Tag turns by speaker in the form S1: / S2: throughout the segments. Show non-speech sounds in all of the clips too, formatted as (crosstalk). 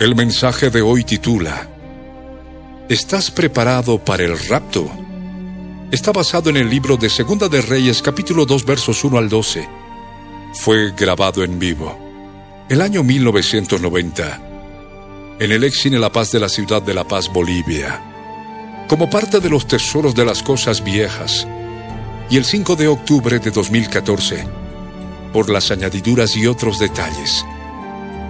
S1: El mensaje de hoy titula ¿Estás preparado para el rapto? Está basado en el libro de Segunda de Reyes capítulo 2 versos 1 al 12. Fue grabado en vivo. El año 1990. En el ex cine La Paz de la ciudad de La Paz, Bolivia. Como parte de los tesoros de las cosas viejas. Y el 5 de octubre de 2014. Por las añadiduras y otros detalles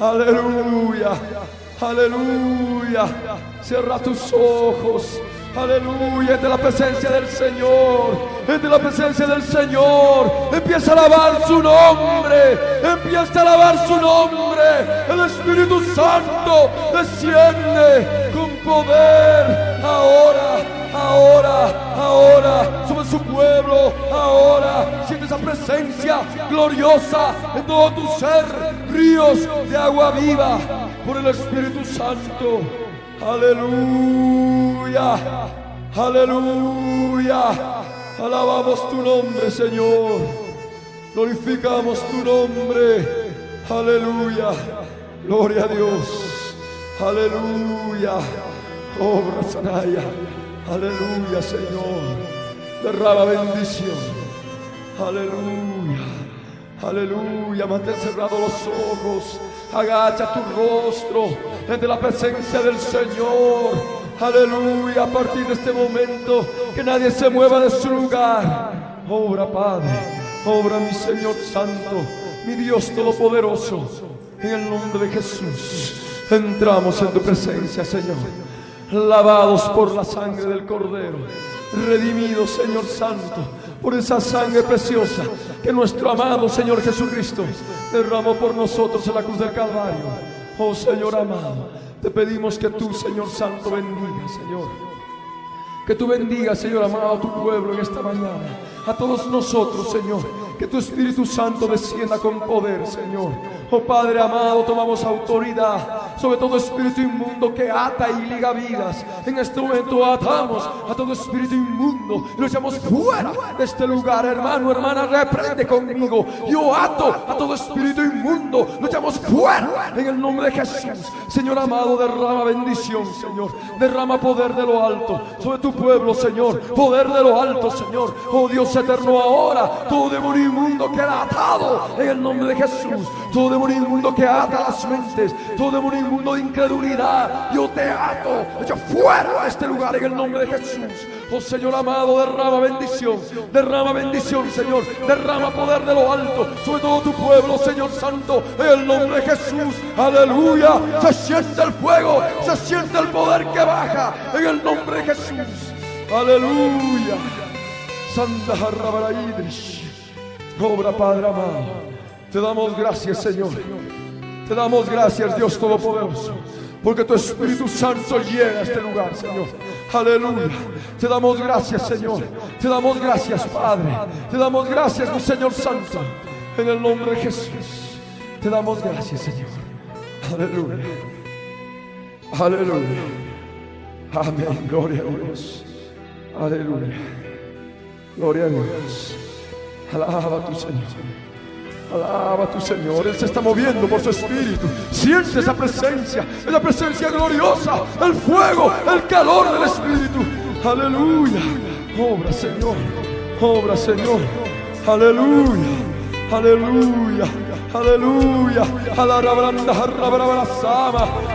S2: Aleluya. Aleluya. Cierra tus ojos. Aleluya, es de la presencia del Señor, es de la presencia del Señor. Empieza a alabar su nombre, empieza a alabar su nombre. El Espíritu Santo desciende con poder ahora, ahora, ahora sobre su pueblo, ahora. Siente esa presencia gloriosa en todo tu ser, ríos de agua viva por el Espíritu Santo. Aleluya, aleluya. Alabamos tu nombre, Señor. Glorificamos tu nombre. Aleluya. Gloria a Dios. Aleluya. Obra Sanaya. Aleluya, Señor. Derrama bendición. Aleluya. Aleluya. Mantén cerrados los ojos. Agacha tu rostro ante la presencia del Señor. Aleluya. A partir de este momento, que nadie se mueva de su lugar. Obra, Padre. Obra, mi Señor Santo. Mi Dios Todopoderoso. En el nombre de Jesús. Entramos en tu presencia, Señor. Lavados por la sangre del Cordero. Redimidos, Señor Santo, por esa sangre preciosa que nuestro amado Señor Jesucristo derramó por nosotros en la cruz del Calvario. Oh Señor amado, te pedimos que tú, Señor Santo, bendiga, Señor. Que tú bendigas, Señor amado, a tu pueblo en esta mañana. A todos nosotros, Señor. Que tu Espíritu Santo descienda con poder, Señor. Oh Padre amado, tomamos autoridad sobre todo espíritu inmundo que ata y liga vidas. En este momento atamos a todo espíritu inmundo y lo echamos fuera de este lugar, hermano, hermana, reprende conmigo. Yo ato a todo espíritu inmundo, lo echamos fuera en el nombre de Jesús. Señor amado, derrama bendición, Señor. Derrama poder de lo alto sobre tu pueblo, Señor. Poder de lo alto, Señor. Oh Dios eterno, ahora todo demonio inmundo queda atado en el nombre de Jesús. Todo demonio inmundo que ata las mentes, todo demonio inmundo de incredulidad, yo te ato, echa fuera a este lugar en el nombre de Jesús. Oh Señor amado, derrama bendición, derrama bendición, Señor, derrama poder de lo alto sobre todo tu pueblo, Señor Santo, en el nombre de Jesús. Aleluya, se siente el fuego, se siente el poder que baja en el nombre de Jesús. Aleluya. Santa Jarrabaraidrish. Obra Padre amado. Te damos gracias, Señor. Te damos gracias, Dios Todopoderoso. Porque tu Espíritu Santo llega a este lugar, Señor. Aleluya. Te damos gracias, Señor. Te damos gracias, Padre. Te damos gracias, mi Señor Santo. En el nombre de Jesús. Te damos gracias, Señor. Aleluya. Aleluya. Amén. Gloria a Dios. Aleluya. Gloria a Dios. Alaba a tu Señor. Alaba a tu Señor, Él se está moviendo por su espíritu. Siente esa presencia, esa presencia gloriosa, el fuego, el calor del espíritu. Aleluya. Obra, Señor, obra, Señor. Aleluya, aleluya. Aleluya.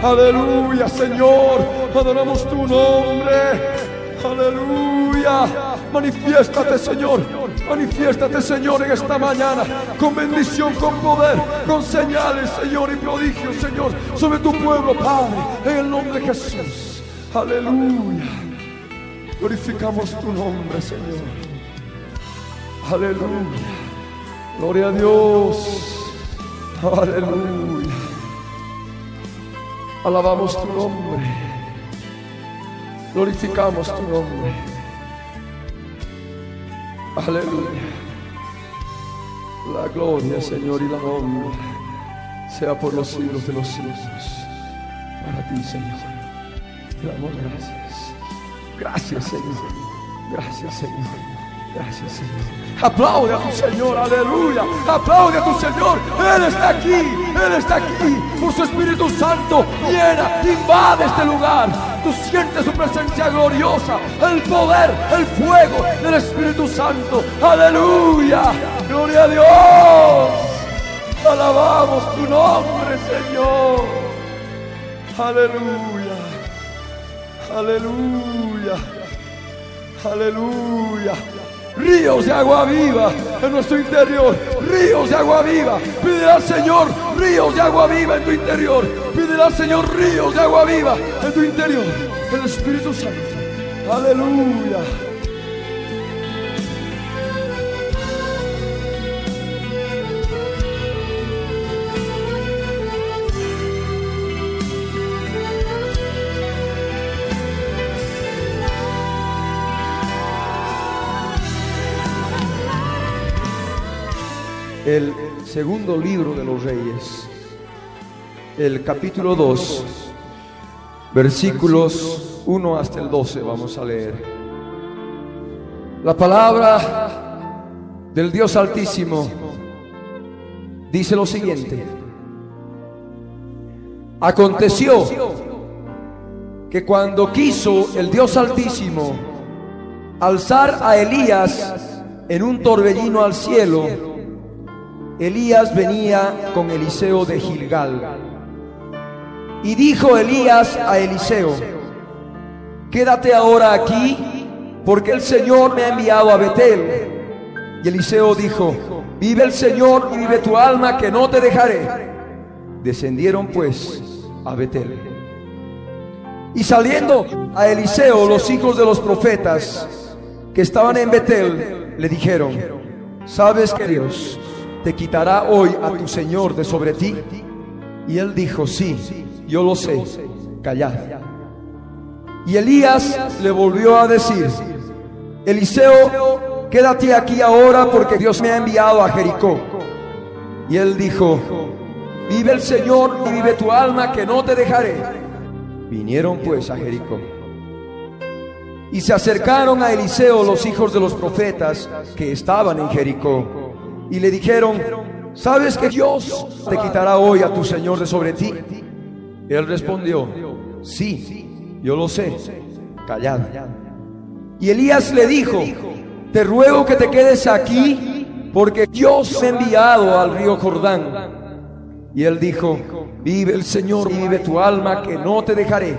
S2: Aleluya, Señor. Adoramos tu nombre. Aleluya. Manifiéstate, Señor. Manifiéstate, Señor, en esta mañana. Con bendición, con poder, con señales, Señor, y prodigios, Señor, sobre tu pueblo, Padre. En el nombre de Jesús. Aleluya. Glorificamos tu nombre, Señor. Aleluya. Gloria a Dios. Aleluya. Alabamos tu nombre. Glorificamos tu nombre. Aleluya. La gloria, Señor, y la honra sea por los siglos de los siglos. Para ti, Señor. Te damos gracias. Gracias, Señor. Gracias, Señor. Gracias, Señor. Aplaude a tu Señor, aleluya. Aplaude a tu Señor. Él está aquí, Él está aquí. Por su Espíritu Santo llena, invade este lugar. Tú sientes su presencia gloriosa, el poder, el fuego del Espíritu Santo. Aleluya. Gloria a Dios. Alabamos tu nombre, Señor. Aleluya. Aleluya. Aleluya ríos de agua viva en nuestro interior, ríos de agua viva. Pídele al Señor ríos de agua viva en tu interior. Pídele al Señor ríos de agua viva en tu interior. El Espíritu Santo. Aleluya. El segundo libro de los reyes, el capítulo 2, versículos 1 hasta el 12 vamos a leer. La palabra del Dios Altísimo dice lo siguiente. Aconteció que cuando quiso el Dios Altísimo alzar a Elías en un torbellino al cielo, Elías venía con Eliseo de Gilgal. Y dijo Elías a Eliseo, quédate ahora aquí, porque el Señor me ha enviado a Betel. Y Eliseo dijo, vive el Señor y vive tu alma, que no te dejaré. Descendieron pues a Betel. Y saliendo a Eliseo los hijos de los profetas que estaban en Betel, le dijeron, ¿sabes que Dios te quitará hoy a tu Señor de sobre ti? Y él dijo, sí, yo lo sé, callad. Y Elías le volvió a decir, Eliseo, quédate aquí ahora porque Dios me ha enviado a Jericó. Y él dijo, vive el Señor y vive tu alma que no te dejaré. Vinieron pues a Jericó. Y se acercaron a Eliseo los hijos de los profetas que estaban en Jericó y le dijeron, ¿sabes que Dios te quitará hoy a tu Señor de sobre ti? Él respondió, sí, yo lo sé, callad. Y Elías le dijo, te ruego que te quedes aquí porque Dios ha enviado al río Jordán. Y él dijo, vive el Señor vive tu alma que no te dejaré.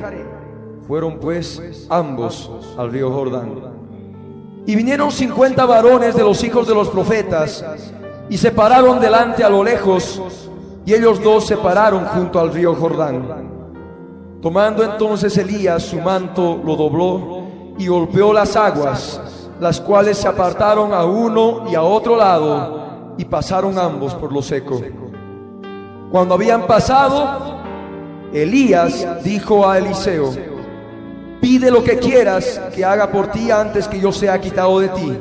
S2: Fueron pues ambos al río Jordán. Y vinieron cincuenta varones de los hijos de los profetas y se pararon delante a lo lejos, y ellos dos se pararon junto al río Jordán. Tomando entonces Elías su manto, lo dobló y golpeó las aguas, las cuales se apartaron a uno y a otro lado, y pasaron ambos por lo seco. Cuando habían pasado, Elías dijo a Eliseo, pide lo que quieras que haga por ti antes que yo sea quitado de ti.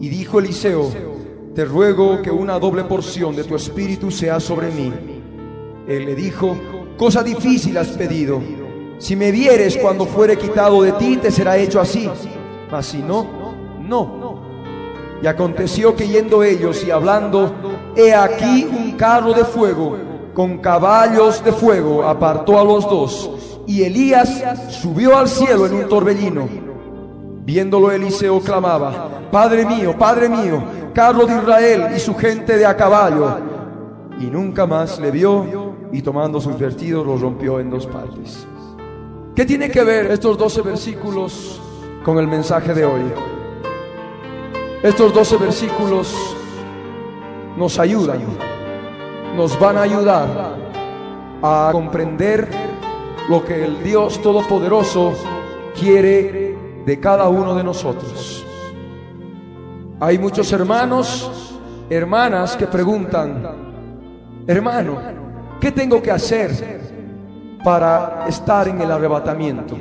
S2: Y dijo Eliseo, te ruego que una doble porción de tu espíritu sea sobre mí. Él le dijo, cosa difícil has pedido. Si me vieres cuando fuere quitado de ti, te será hecho así. Mas si no, no. Y aconteció que yendo ellos y hablando, he aquí un carro de fuego con caballos de fuego apartó a los dos. Y Elías subió al cielo en un torbellino. Viéndolo Eliseo clamaba, Padre mío, Padre mío, carro de Israel y su gente de a caballo. Y nunca más le vio y tomando sus vestidos los rompió en dos partes. ¿Qué tiene que ver estos 12 versículos con el mensaje de hoy? Estos 12 versículos nos ayudan, nos van a ayudar a comprender lo que el Dios Todopoderoso quiere de cada uno de nosotros. Hay muchos hermanos, hermanas que preguntan, hermano, ¿qué tengo que hacer para estar en el arrebatamiento?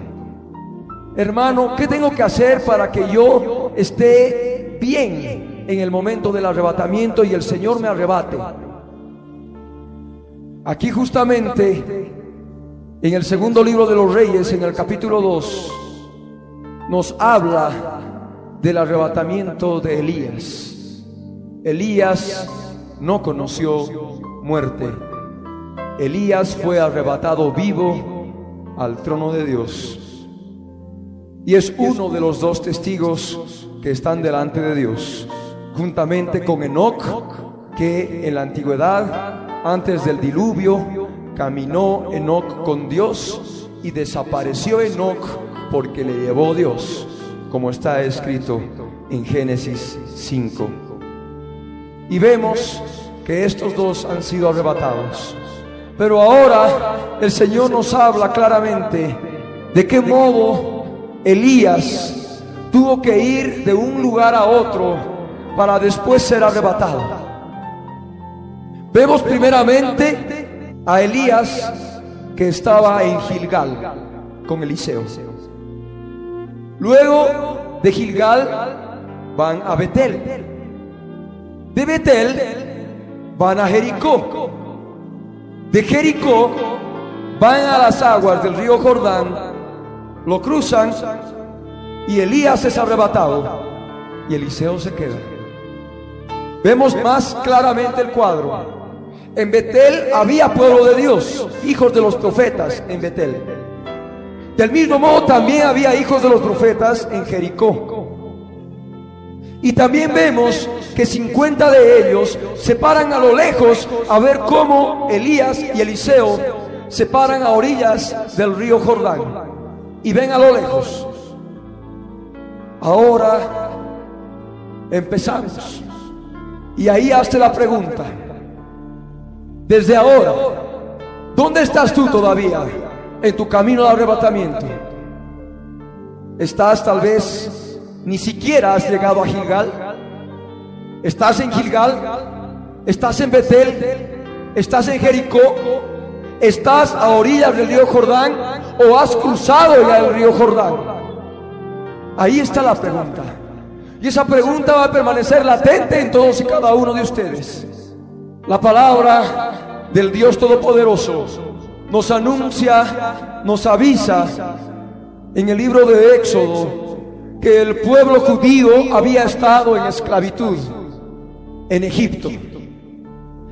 S2: Hermano, ¿qué tengo que hacer para que yo esté bien en el momento del arrebatamiento y el Señor me arrebate? Aquí justamente en el segundo libro de los reyes, en el capítulo 2, nos habla del arrebatamiento de Elías. Elías no conoció muerte. Elías fue arrebatado vivo al trono de Dios. Y es uno de los dos testigos que están delante de Dios, juntamente con Enoch, que en la antigüedad, antes del diluvio, caminó Enoch con Dios y desapareció Enoch porque le llevó Dios, como está escrito en Génesis 5. Y vemos que estos dos han sido arrebatados. Pero ahora el Señor nos habla claramente de qué modo Elías tuvo que ir de un lugar a otro para después ser arrebatado. Vemos primeramente a Elías que estaba en Gilgal con Eliseo. Luego de Gilgal van a Betel. De Betel van a Jericó. De Jericó van a las aguas del río Jordán, lo cruzan y Elías es arrebatado y Eliseo se queda. Vemos más claramente el cuadro. En Betel había pueblo de Dios, hijos de los profetas en Betel. Del mismo modo también había hijos de los profetas en Jericó. Y también vemos que 50 de ellos se paran a lo lejos a ver cómo Elías y Eliseo se paran a orillas del río Jordán y ven a lo lejos. Ahora empezamos. Y ahí hazte la pregunta. Desde ahora, ¿dónde estás tú todavía en tu camino al arrebatamiento? ¿Estás tal vez ni siquiera has llegado a Gilgal. Estás en Gilgal, estás en Betel, estás en Jericó, estás a orillas del río Jordán o has cruzado ya el río Jordán. Ahí está la pregunta. Y esa pregunta va a permanecer latente en todos y cada uno de ustedes. La palabra del Dios Todopoderoso nos anuncia, nos avisa en el libro de Éxodo que el pueblo judío había estado en esclavitud en Egipto.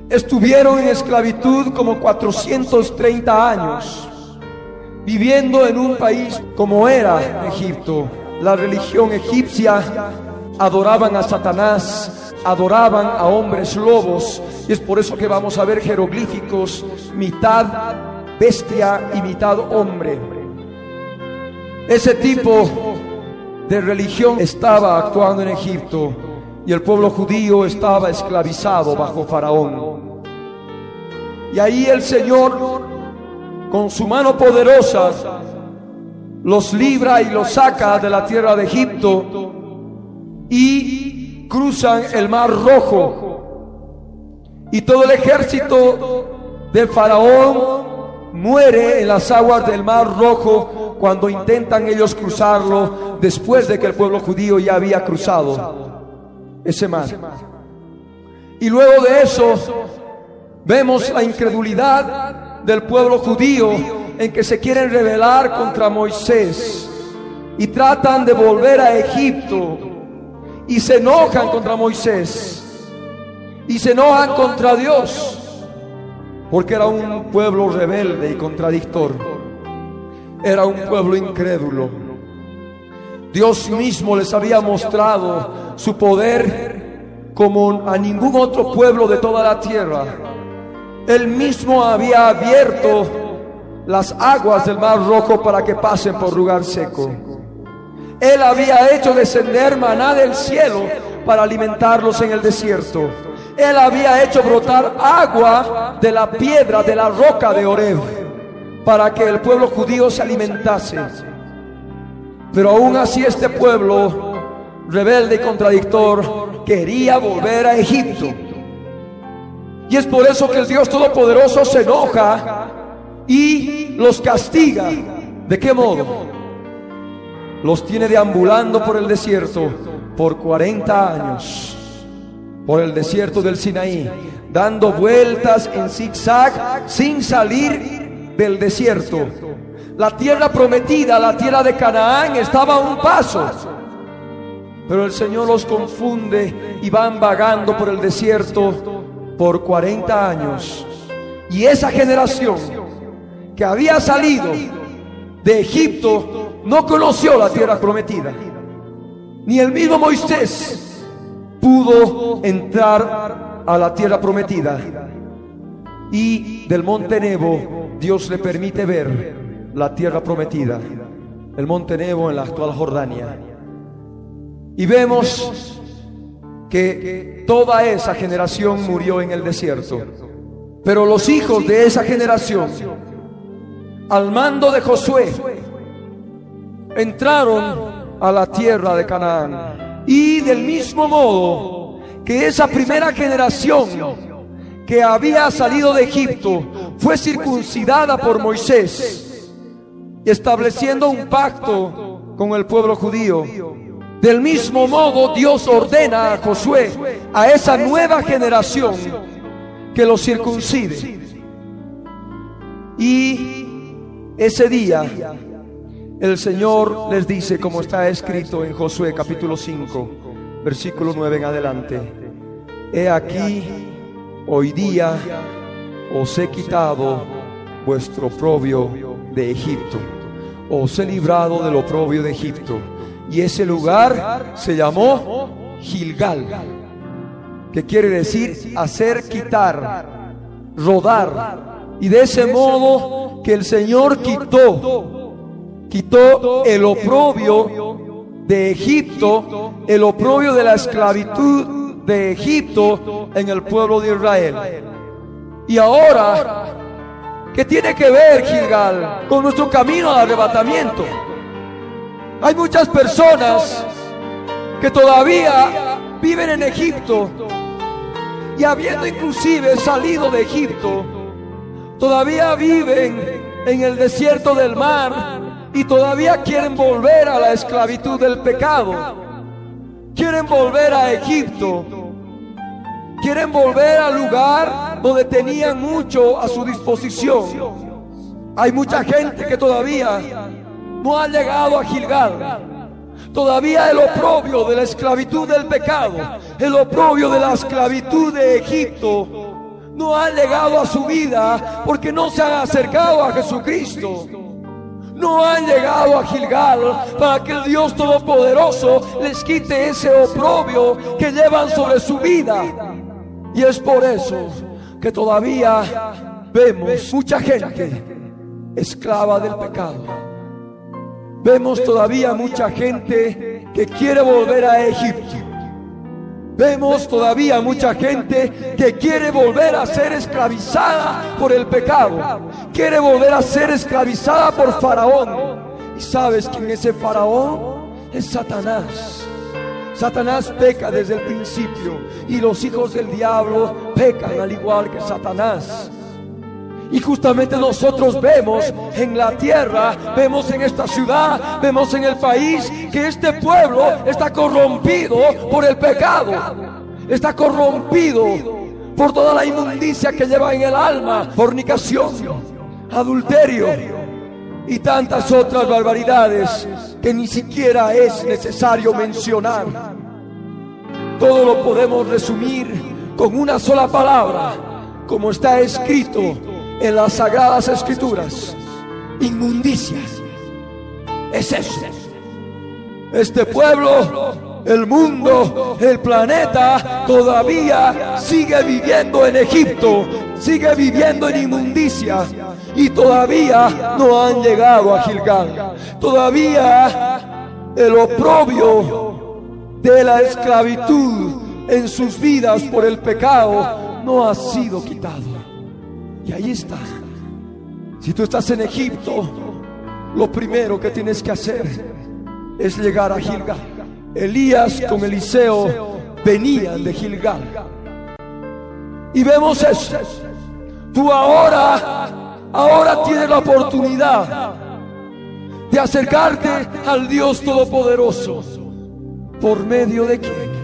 S2: Estuvieron en esclavitud como 430 años, viviendo en un país como era Egipto. La religión egipcia adoraban a Satanás, adoraban a hombres lobos, y es por eso que vamos a ver jeroglíficos, mitad bestia y mitad hombre. Ese tipo de religión estaba actuando en Egipto y el pueblo judío estaba esclavizado bajo Faraón. Y ahí el Señor, con su mano poderosa, los libra y los saca de la tierra de Egipto y cruzan el mar rojo. Y todo el ejército de Faraón muere en las aguas del mar rojo cuando intentan ellos cruzarlo después de que el pueblo judío ya había cruzado ese mar. Y luego de eso vemos la incredulidad del pueblo judío en que se quieren rebelar contra Moisés y tratan de volver a Egipto y se enojan contra Moisés. y se enojan contra Dios porque era un pueblo rebelde y contradictor. Era un pueblo incrédulo. Dios mismo les había mostrado su poder como a ningún otro pueblo de toda la tierra. Él mismo había abierto las aguas del mar rojo para que pasen por lugar seco. Él había hecho descender maná del cielo para alimentarlos en el desierto. Él había hecho brotar agua de la piedra, de la roca de Oreb, para que el pueblo judío se alimentase. Pero aún así este pueblo, rebelde y contradictor, quería volver a Egipto. Y es por eso que el Dios Todopoderoso se enoja y los castiga. ¿De qué modo? Los tiene deambulando por el desierto por 40 años por el desierto del Sinaí, dando vueltas en zigzag sin salir del desierto. La tierra prometida, la tierra de Canaán, estaba a un paso. Pero el Señor los confunde y van vagando por el desierto por 40 años. Y esa generación que había salido de Egipto no conoció la tierra prometida. Ni el mismo Moisés pudo entrar a la tierra prometida. Y del monte Nebo Dios le permite ver la tierra prometida, el monte Nebo en la actual Jordania. Y vemos que toda esa generación murió en el desierto. Pero los hijos de esa generación, al mando de Josué, entraron a la tierra de Canaán. Y del mismo modo que esa primera generación que había salido de Egipto fue circuncidada por Moisés, estableciendo un pacto con el pueblo judío. Del mismo modo Dios ordena a Josué, a esa nueva generación, que lo circuncide. Y ese día el Señor les dice, como está escrito en Josué capítulo 5, versículo 9 en adelante, He aquí, hoy día os he quitado vuestro oprobio de Egipto, os he librado del oprobio de Egipto. Y ese lugar se llamó Gilgal, que quiere decir hacer quitar, rodar. Y de ese modo que el Señor quitó quitó el oprobio de Egipto, el oprobio de la esclavitud de Egipto en el pueblo de Israel. Y ahora, ¿qué tiene que ver Gilgal con nuestro camino al arrebatamiento? Hay muchas personas que todavía viven en Egipto y habiendo inclusive salido de Egipto, todavía viven en el desierto del mar y todavía quieren volver a la esclavitud del pecado. Quieren volver a Egipto. Quieren volver al lugar donde tenían mucho a su disposición. Hay mucha gente que todavía no ha llegado a Gilgal. Todavía el oprobio de la esclavitud del pecado, el oprobio de la esclavitud de Egipto, no ha llegado a su vida porque no se han acercado a Jesucristo no han llegado a Gilgal para que el Dios Todopoderoso les quite ese oprobio que llevan sobre su vida. Y es por eso que todavía vemos mucha gente esclava del pecado. Vemos todavía mucha gente que quiere volver a Egipto Vemos todavía mucha gente que quiere volver a ser esclavizada por el pecado. Quiere volver a ser esclavizada por Faraón. ¿Y sabes quién es ese Faraón? Es Satanás. Satanás peca desde el principio y los hijos del diablo pecan al igual que Satanás. Y justamente nosotros vemos en la tierra, vemos en esta ciudad, vemos en el país que este pueblo está corrompido por el pecado. Está corrompido por toda la inmundicia que lleva en el alma, fornicación, adulterio y tantas otras barbaridades que ni siquiera es necesario mencionar. Todo lo podemos resumir con una sola palabra, como está escrito en las sagradas escrituras. Inmundicias. Es eso. Este pueblo, el mundo, el planeta todavía sigue viviendo en Egipto, sigue viviendo en inmundicia y todavía no han llegado a Gilgal. Todavía el oprobio de la esclavitud en sus vidas por el pecado no ha sido quitado. Y ahí está. Si tú estás en Egipto, lo primero que tienes que hacer es llegar a Gilgal. Elías con Eliseo venían de Gilgal. Y vemos eso. Tú ahora, ahora tienes la oportunidad de acercarte al Dios Todopoderoso. ¿Por medio de quién?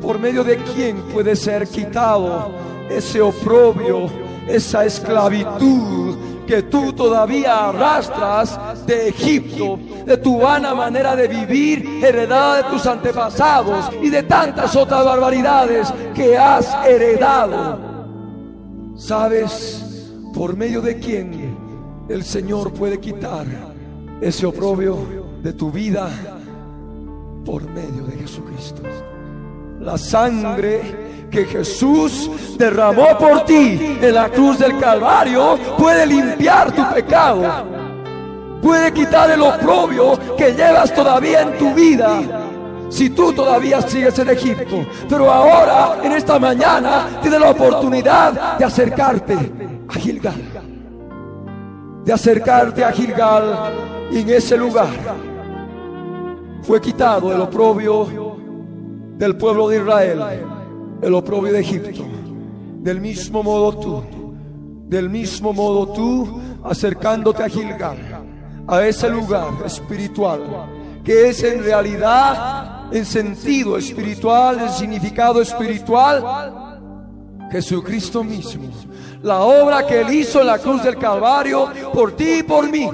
S2: ¿Por medio de quién puede ser quitado ese oprobio, esa esclavitud que tú todavía arrastras de Egipto, de tu vana manera de vivir heredada de tus antepasados y de tantas otras barbaridades que has heredado. ¿Sabes por medio de quién el Señor puede quitar ese oprobio de tu vida? Por medio de Jesucristo. La sangre que Jesús derramó por ti en la cruz del Calvario puede limpiar tu pecado. Puede quitar el oprobio que llevas todavía en tu vida. Si tú todavía sigues en Egipto, pero ahora, en esta mañana, tienes la oportunidad de acercarte a Gilgal. De acercarte a Gilgal en ese lugar fue quitado el oprobio del pueblo de Israel, el oprobio de Egipto. Del mismo modo tú, del mismo modo tú, acercándote a Gilgal, a ese lugar espiritual, que es en realidad, en sentido espiritual, en significado espiritual, Jesucristo mismo. La obra que Él hizo en la cruz del Calvario por ti y por mí.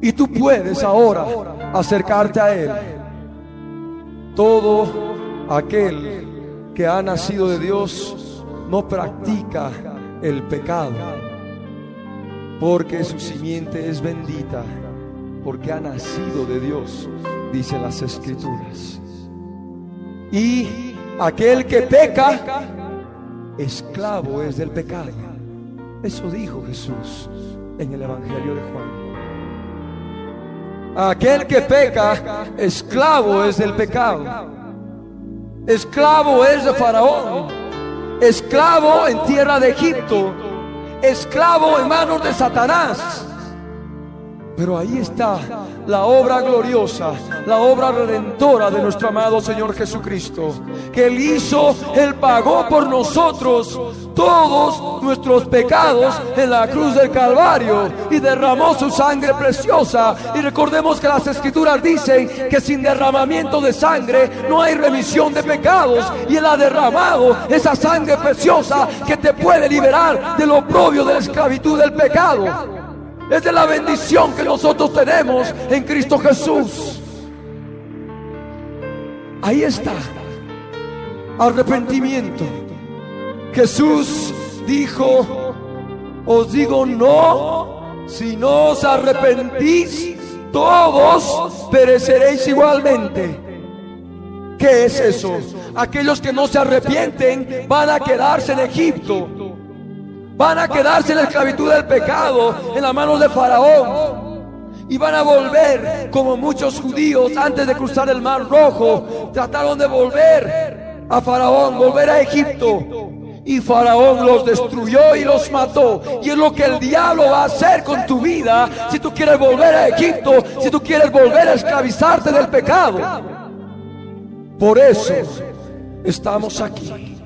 S2: Y tú puedes ahora acercarte a Él. Todo aquel que ha nacido de Dios no practica el pecado, porque su simiente es bendita, porque ha nacido de Dios, dicen las escrituras. Y aquel que peca, esclavo es del pecado. Eso dijo Jesús en el Evangelio de Juan. Aquel que peca, esclavo es del pecado. Esclavo es de Faraón. Esclavo en tierra de Egipto. Esclavo en manos de Satanás. Pero ahí está la obra gloriosa, la obra redentora de nuestro amado Señor Jesucristo. Que Él hizo, Él pagó por nosotros todos nuestros pecados en la cruz del Calvario y derramó su sangre preciosa. Y recordemos que las escrituras dicen que sin derramamiento de sangre no hay remisión de pecados. Y Él ha derramado esa sangre preciosa que te puede liberar del oprobio de la esclavitud del pecado. Es de la bendición que nosotros tenemos en Cristo Jesús. Ahí está. Arrepentimiento. Jesús dijo, os digo no, si no os arrepentís, todos pereceréis igualmente. ¿Qué es eso? Aquellos que no se arrepienten van a quedarse en Egipto. Van a quedarse en la esclavitud del pecado, en las manos de Faraón. Y van a volver como muchos judíos antes de cruzar el mar rojo. Trataron de volver a Faraón, volver a Egipto. Y Faraón los destruyó y los mató. Y es lo que el diablo va a hacer con tu vida si tú quieres volver a Egipto, si tú quieres volver a esclavizarte del pecado. Por eso estamos aquí.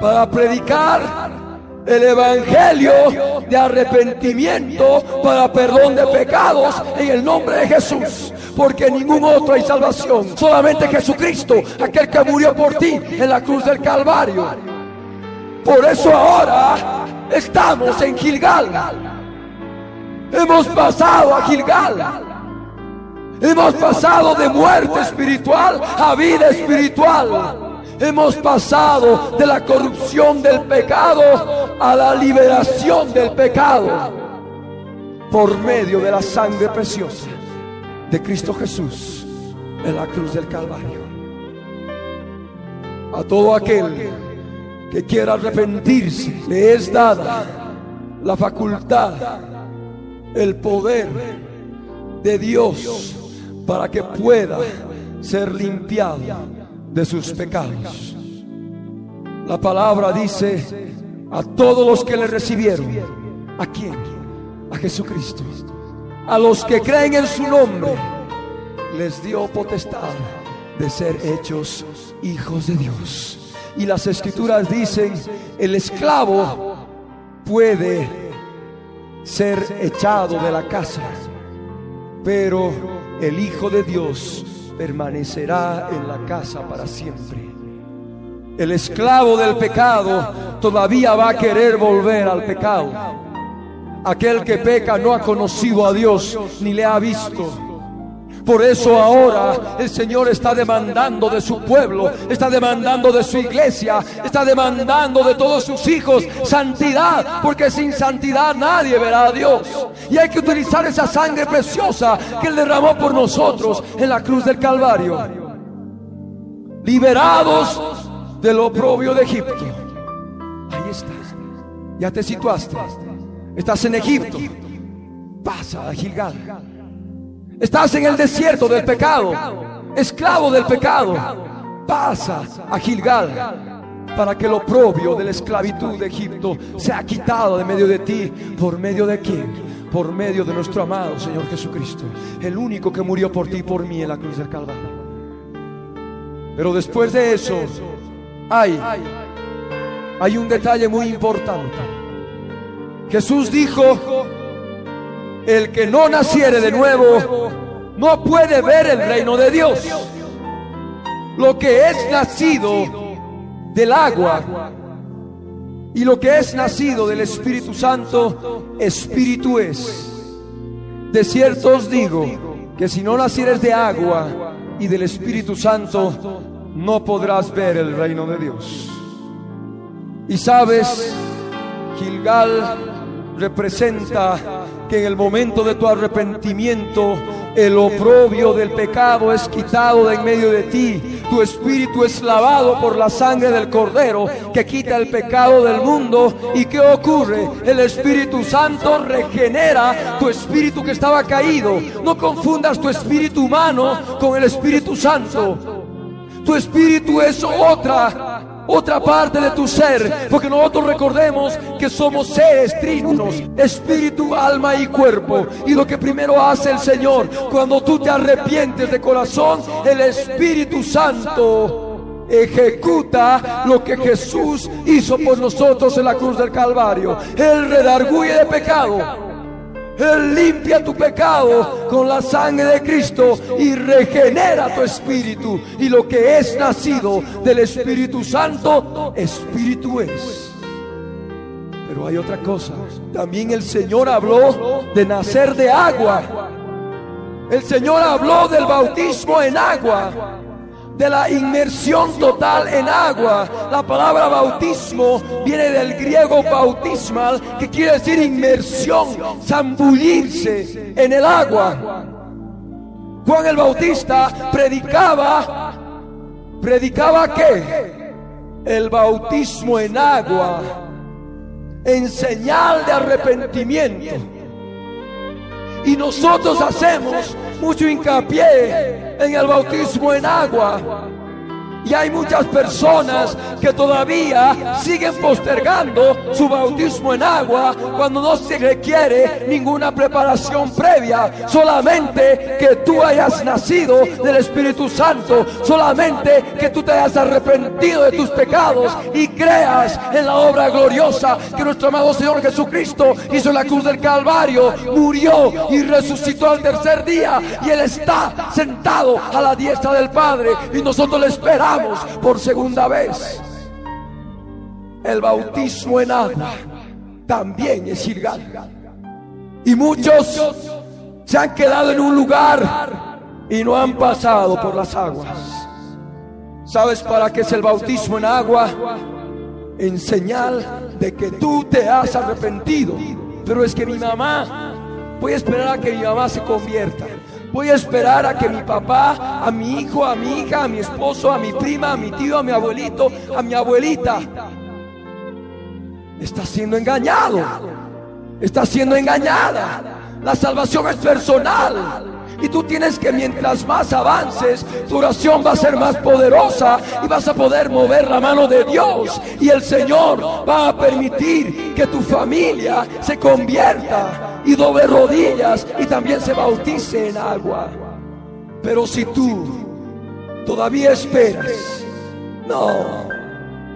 S2: Para predicar el evangelio de arrepentimiento para perdón de pecados en el nombre de Jesús. Porque ningún otro hay salvación. Solamente Jesucristo, aquel que murió por ti en la cruz del Calvario. Por eso ahora estamos en Gilgal. Hemos pasado a Gilgal. Hemos pasado de muerte espiritual a vida espiritual. Hemos pasado de la corrupción del pecado a la liberación del pecado por medio de la sangre preciosa de Cristo Jesús en la cruz del Calvario. A todo aquel que quiera arrepentirse, le es dada la facultad, el poder de Dios para que pueda ser limpiado de sus pecados. La palabra dice a todos los que le recibieron, ¿a quién? A Jesucristo. A los que creen en su nombre, les dio potestad de ser hechos hijos de Dios. Y las escrituras dicen, el esclavo puede ser echado de la casa, pero el Hijo de Dios permanecerá en la casa para siempre. El esclavo del pecado todavía va a querer volver al pecado. Aquel que peca no ha conocido a Dios ni le ha visto. Por eso ahora el Señor está demandando de su pueblo, está demandando de su iglesia, está demandando de todos sus hijos santidad, porque sin santidad nadie verá a Dios. Y hay que utilizar esa sangre preciosa que Él derramó por nosotros en la cruz del Calvario. Liberados del oprobio de Egipto. Ahí estás. Ya te situaste. Estás en Egipto. Pasa a Gilgal. Estás en el desierto del pecado, esclavo del pecado. Pasa a Gilgal para que lo propio de la esclavitud de Egipto sea quitado de medio de ti. ¿Por medio de quién? Por medio de nuestro amado Señor Jesucristo, el único que murió por ti y por mí en la cruz del Calvario. Pero después de eso, hay, hay un detalle muy importante. Jesús dijo, el que no naciere de nuevo no puede ver el reino de Dios. Lo que es nacido del agua y lo que es nacido del Espíritu Santo, Espíritu es. De cierto os digo que si no nacieres de agua y del Espíritu Santo, no podrás ver el reino de Dios. Y sabes, Gilgal representa que en el momento de tu arrepentimiento el oprobio del pecado es quitado de en medio de ti. Tu espíritu es lavado por la sangre del Cordero que quita el pecado del mundo. ¿Y qué ocurre? El Espíritu Santo regenera tu espíritu que estaba caído. No confundas tu espíritu humano con el Espíritu Santo. Tu espíritu es otra otra parte de tu ser, porque nosotros recordemos que somos seres trinos, espíritu, alma y cuerpo. Y lo que primero hace el Señor, cuando tú te arrepientes de corazón, el Espíritu Santo ejecuta lo que Jesús hizo por nosotros en la cruz del Calvario. Él redarguye de pecado limpia tu pecado con la sangre de Cristo y regenera tu espíritu. Y lo que es nacido del Espíritu Santo, espíritu es. Pero hay otra cosa. También el Señor habló de nacer de agua. El Señor habló del bautismo en agua de la inmersión total en agua. La palabra bautismo viene del griego bautismal, que quiere decir inmersión, zambullirse en el agua. Juan el Bautista predicaba, predicaba qué? El bautismo en agua, en señal de arrepentimiento. Y nosotros hacemos mucho hincapié en el bautismo en agua. Y hay muchas personas que todavía siguen postergando su bautismo en agua cuando no se requiere ninguna preparación previa. Solamente que tú hayas nacido del Espíritu Santo. Solamente que tú te hayas arrepentido de tus pecados y creas en la obra gloriosa que nuestro amado Señor Jesucristo hizo en la cruz del Calvario. Murió y resucitó al tercer día. Y Él está sentado a la diestra del Padre. Y nosotros le esperamos por segunda vez. El bautismo en agua también es Gilgal. Y muchos se han quedado en un lugar y no han pasado por las aguas. ¿Sabes para qué es el bautismo en agua? En señal de que tú te has arrepentido. Pero es que mi mamá, voy a esperar a que mi mamá se convierta. Voy a esperar a que mi papá, a mi hijo, a mi hija, a mi esposo, a mi prima, a mi tío, a mi abuelito, a mi abuelita. Está siendo engañado. Está siendo engañada. La salvación es personal. Y tú tienes que mientras más avances, tu oración va a ser más poderosa y vas a poder mover la mano de Dios. Y el Señor va a permitir que tu familia se convierta y doble rodillas y también se bautice en agua. Pero si tú todavía esperas, no,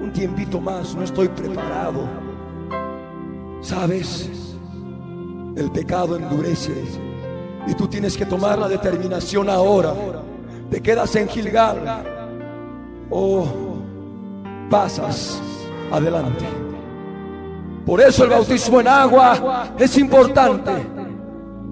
S2: un tiempito más, no estoy preparado. ¿Sabes? El pecado endurece y tú tienes que tomar la determinación ahora. Te quedas en Gilgal o pasas adelante. Por eso el bautismo en agua es importante.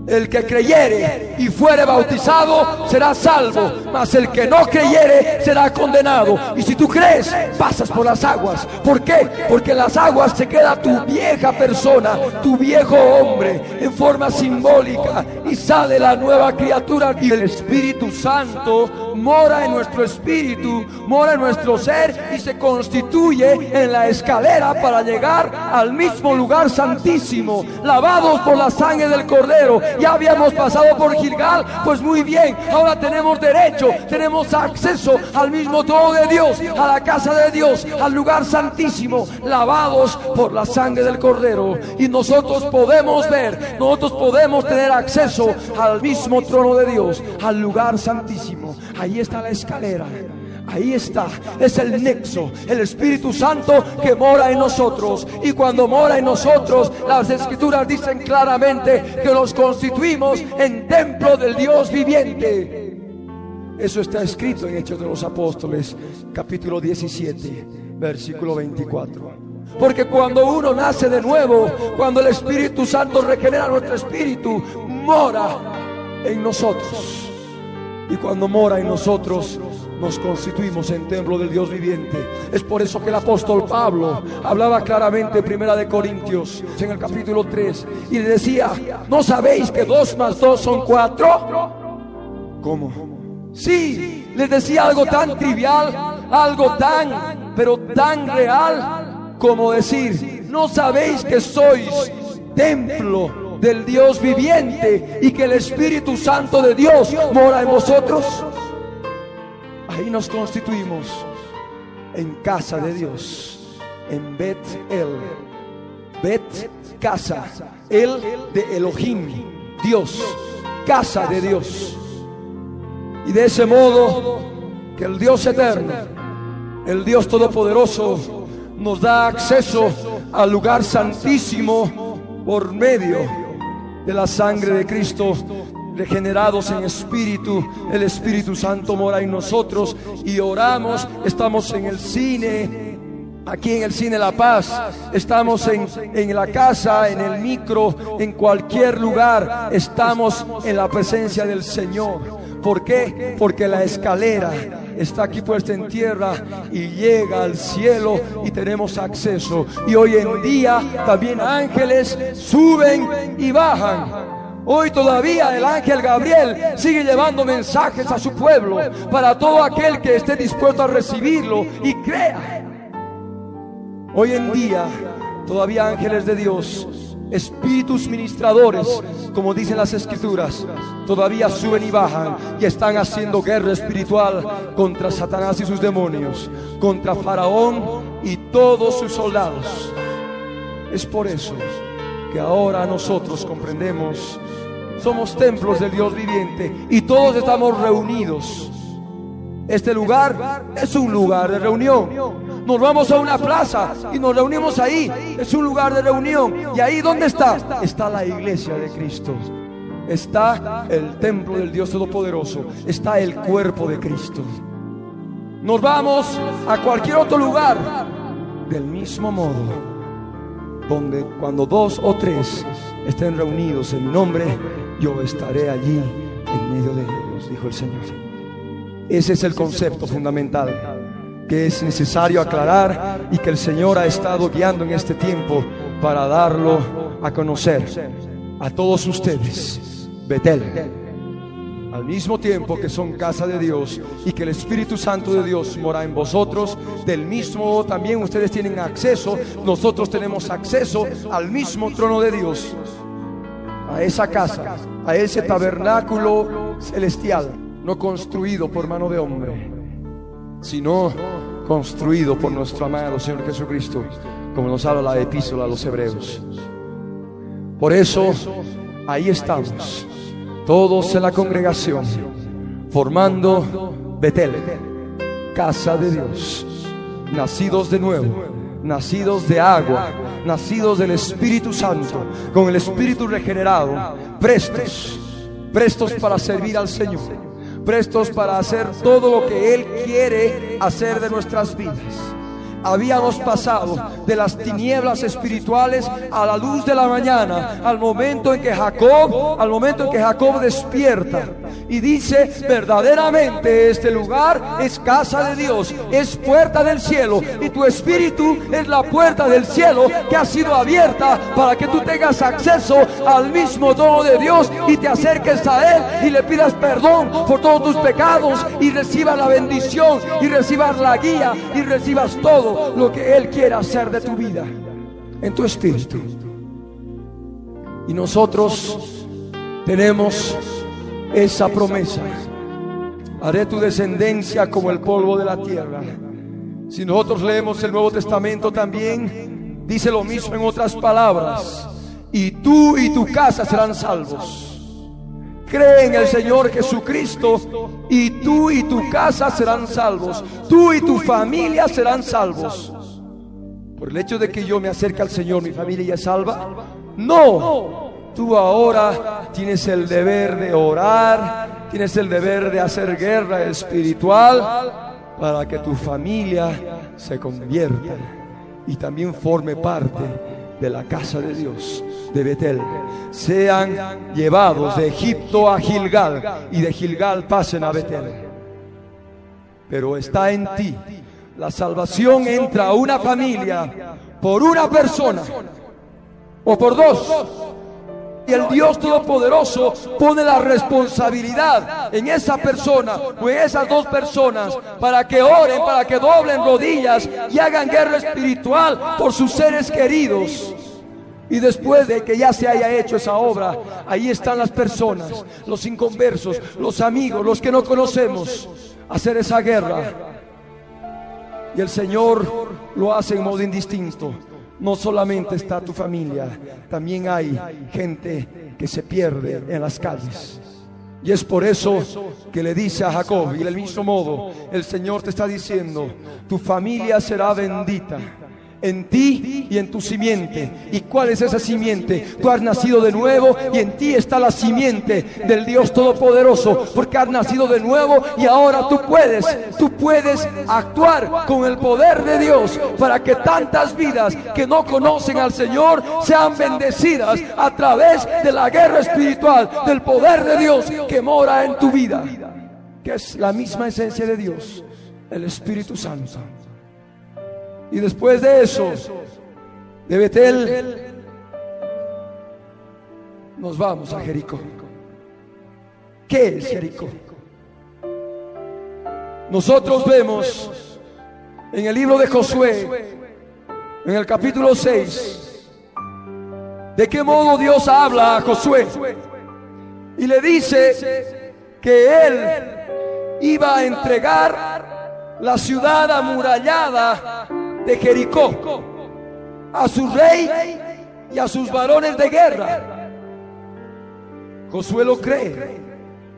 S2: El que creyere y fuere bautizado será salvo, mas el que no creyere será condenado. Y si tú crees, pasas por las aguas. ¿Por qué? Porque en las aguas se queda tu vieja persona, tu viejo hombre, en forma simbólica, y sale la nueva criatura. Y el Espíritu Santo mora en nuestro espíritu, mora en nuestro ser y se constituye en la escalera para llegar al mismo lugar santísimo, lavados por la sangre del Cordero ya habíamos pasado por Gilgal, pues muy bien, ahora tenemos derecho, tenemos acceso al mismo trono de Dios, a la casa de Dios, al lugar santísimo, lavados por la sangre del Cordero. Y nosotros podemos ver, nosotros podemos tener acceso al mismo trono de Dios, al lugar santísimo. Ahí está la escalera. Ahí está, es el nexo, el Espíritu Santo que mora en nosotros. Y cuando mora en nosotros, las escrituras dicen claramente que nos constituimos en templo del Dios viviente. Eso está escrito en Hechos de los Apóstoles, capítulo 17, versículo 24. Porque cuando uno nace de nuevo, cuando el Espíritu Santo regenera nuestro espíritu, mora en nosotros. Y cuando mora en nosotros, nos constituimos en templo del Dios viviente. Es por eso que el apóstol Pablo hablaba claramente en Primera de Corintios, en el capítulo 3, y le decía, ¿no sabéis que dos más dos son cuatro? ¿Cómo? Sí, les decía algo tan trivial, algo tan, pero tan real como decir, ¿no sabéis que sois templo del Dios viviente y que el Espíritu Santo de Dios mora en vosotros? Ahí nos constituimos en casa de Dios, en Bet El. Bet, casa. El de Elohim, Dios, casa de Dios. Y de ese modo que el Dios eterno, el Dios todopoderoso, nos da acceso al lugar santísimo por medio de la sangre de Cristo regenerados en espíritu, el Espíritu Santo mora en nosotros y oramos, estamos en el cine, aquí en el cine La Paz, estamos en, en la casa, en el micro, en cualquier lugar, estamos en la presencia del Señor. ¿Por qué? Porque la escalera está aquí puesta en tierra y llega al cielo y tenemos acceso. Y hoy en día también ángeles suben y bajan. Hoy todavía el ángel Gabriel sigue llevando mensajes a su pueblo para todo aquel que esté dispuesto a recibirlo y crea. Hoy en día todavía ángeles de Dios, espíritus ministradores, como dicen las escrituras, todavía suben y bajan y están haciendo guerra espiritual contra Satanás y sus demonios, contra Faraón y todos sus soldados. Es por eso que ahora nosotros comprendemos, somos templos del Dios viviente y todos estamos reunidos. Este lugar es un lugar de reunión. Nos vamos a una plaza y nos reunimos ahí. Es un lugar de reunión. ¿Y ahí dónde está? Está la iglesia de Cristo. Está el templo del Dios Todopoderoso. Está el cuerpo de Cristo. Nos vamos a cualquier otro lugar del mismo modo donde cuando dos o tres estén reunidos en mi nombre, yo estaré allí en medio de ellos, dijo el Señor. Ese es el concepto fundamental que es necesario aclarar y que el Señor ha estado guiando en este tiempo para darlo a conocer a todos ustedes. Betel al mismo tiempo que son casa de Dios y que el Espíritu Santo de Dios mora en vosotros, del mismo también ustedes tienen acceso, nosotros tenemos acceso al mismo trono de Dios, a esa casa, a ese tabernáculo celestial, no construido por mano de hombre, sino construido por nuestro amado Señor Jesucristo, como nos habla la epístola a los hebreos. Por eso, ahí estamos todos en la congregación, formando Betel, casa de Dios, nacidos de nuevo, nacidos de agua, nacidos del Espíritu Santo, con el Espíritu regenerado, prestos, prestos para servir al Señor, prestos para hacer todo lo que Él quiere hacer de nuestras vidas habíamos pasado de las tinieblas espirituales a la luz de la mañana, al momento en que Jacob, al momento en que Jacob despierta. Y dice, verdaderamente este lugar es casa de Dios, es puerta del cielo y tu espíritu es la puerta del cielo que ha sido abierta para que tú tengas acceso al mismo dono de Dios y te acerques a Él y le pidas perdón por todos tus pecados y recibas la bendición y recibas la guía y recibas todo lo que Él quiere hacer de tu vida, en tu espíritu. Y nosotros tenemos esa promesa. Haré tu descendencia como el polvo de la tierra. Si nosotros leemos el Nuevo Testamento también, dice lo mismo en otras palabras. Y tú y tu casa serán salvos. Cree en el Señor Jesucristo y tú y tu casa serán salvos. Tú y tu familia serán salvos. Por el hecho de que yo me acerque al Señor, mi familia ya es salva. No, tú ahora tienes el deber de orar, tienes el deber de hacer guerra espiritual para que tu familia se convierta y también forme parte de la casa de Dios de Betel sean llevados de Egipto a Gilgal y de Gilgal pasen a Betel. Pero está en ti. La salvación entra a una familia por una persona o por dos. Y el Dios Todopoderoso pone la responsabilidad en esa persona o en esas dos personas para que oren, para que doblen rodillas y hagan guerra espiritual por sus seres queridos. Y después de que ya se haya hecho esa obra, ahí están las personas, los inconversos, los amigos, los que no conocemos, hacer esa guerra. Y el Señor lo hace en modo indistinto. No solamente está tu familia, también hay gente que se pierde en las calles. Y es por eso que le dice a Jacob, y del mismo modo, el Señor te está diciendo, tu familia será bendita en ti y en tu simiente. ¿Y cuál es esa simiente? Tú has nacido de nuevo y en ti está la simiente del Dios Todopoderoso, porque has nacido de nuevo y ahora tú puedes, tú puedes actuar con el poder de Dios para que tantas vidas que no conocen al Señor sean bendecidas a través de la guerra espiritual, del poder de Dios que mora en tu vida, que es la misma esencia de Dios, el Espíritu Santo. Y después de eso, de Betel, nos vamos a Jericó. ¿Qué es Jericó? Nosotros vemos en el libro de Josué, en el capítulo 6, de qué modo Dios habla a Josué. Y le dice que él iba a entregar la ciudad amurallada de Jericó a su rey y a sus varones de guerra. Josué lo cree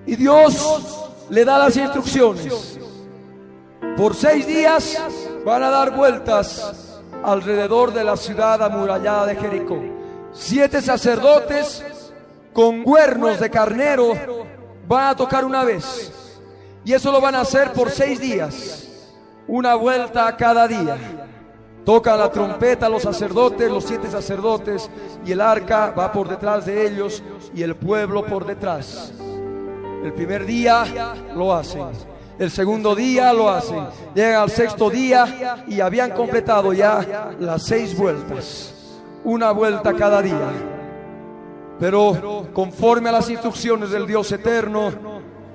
S2: y Dios le da las instrucciones. Por seis días van a dar vueltas alrededor de la ciudad amurallada de Jericó. Siete sacerdotes con cuernos de carnero van a tocar una vez. Y eso lo van a hacer por seis días. Una vuelta cada día. Toca la trompeta los sacerdotes, los siete sacerdotes, y el arca va por detrás de ellos y el pueblo por detrás. El primer día lo hacen. El segundo día lo hacen. Llegan al sexto día y habían completado ya las seis vueltas. Una vuelta cada día. Pero conforme a las instrucciones del Dios eterno,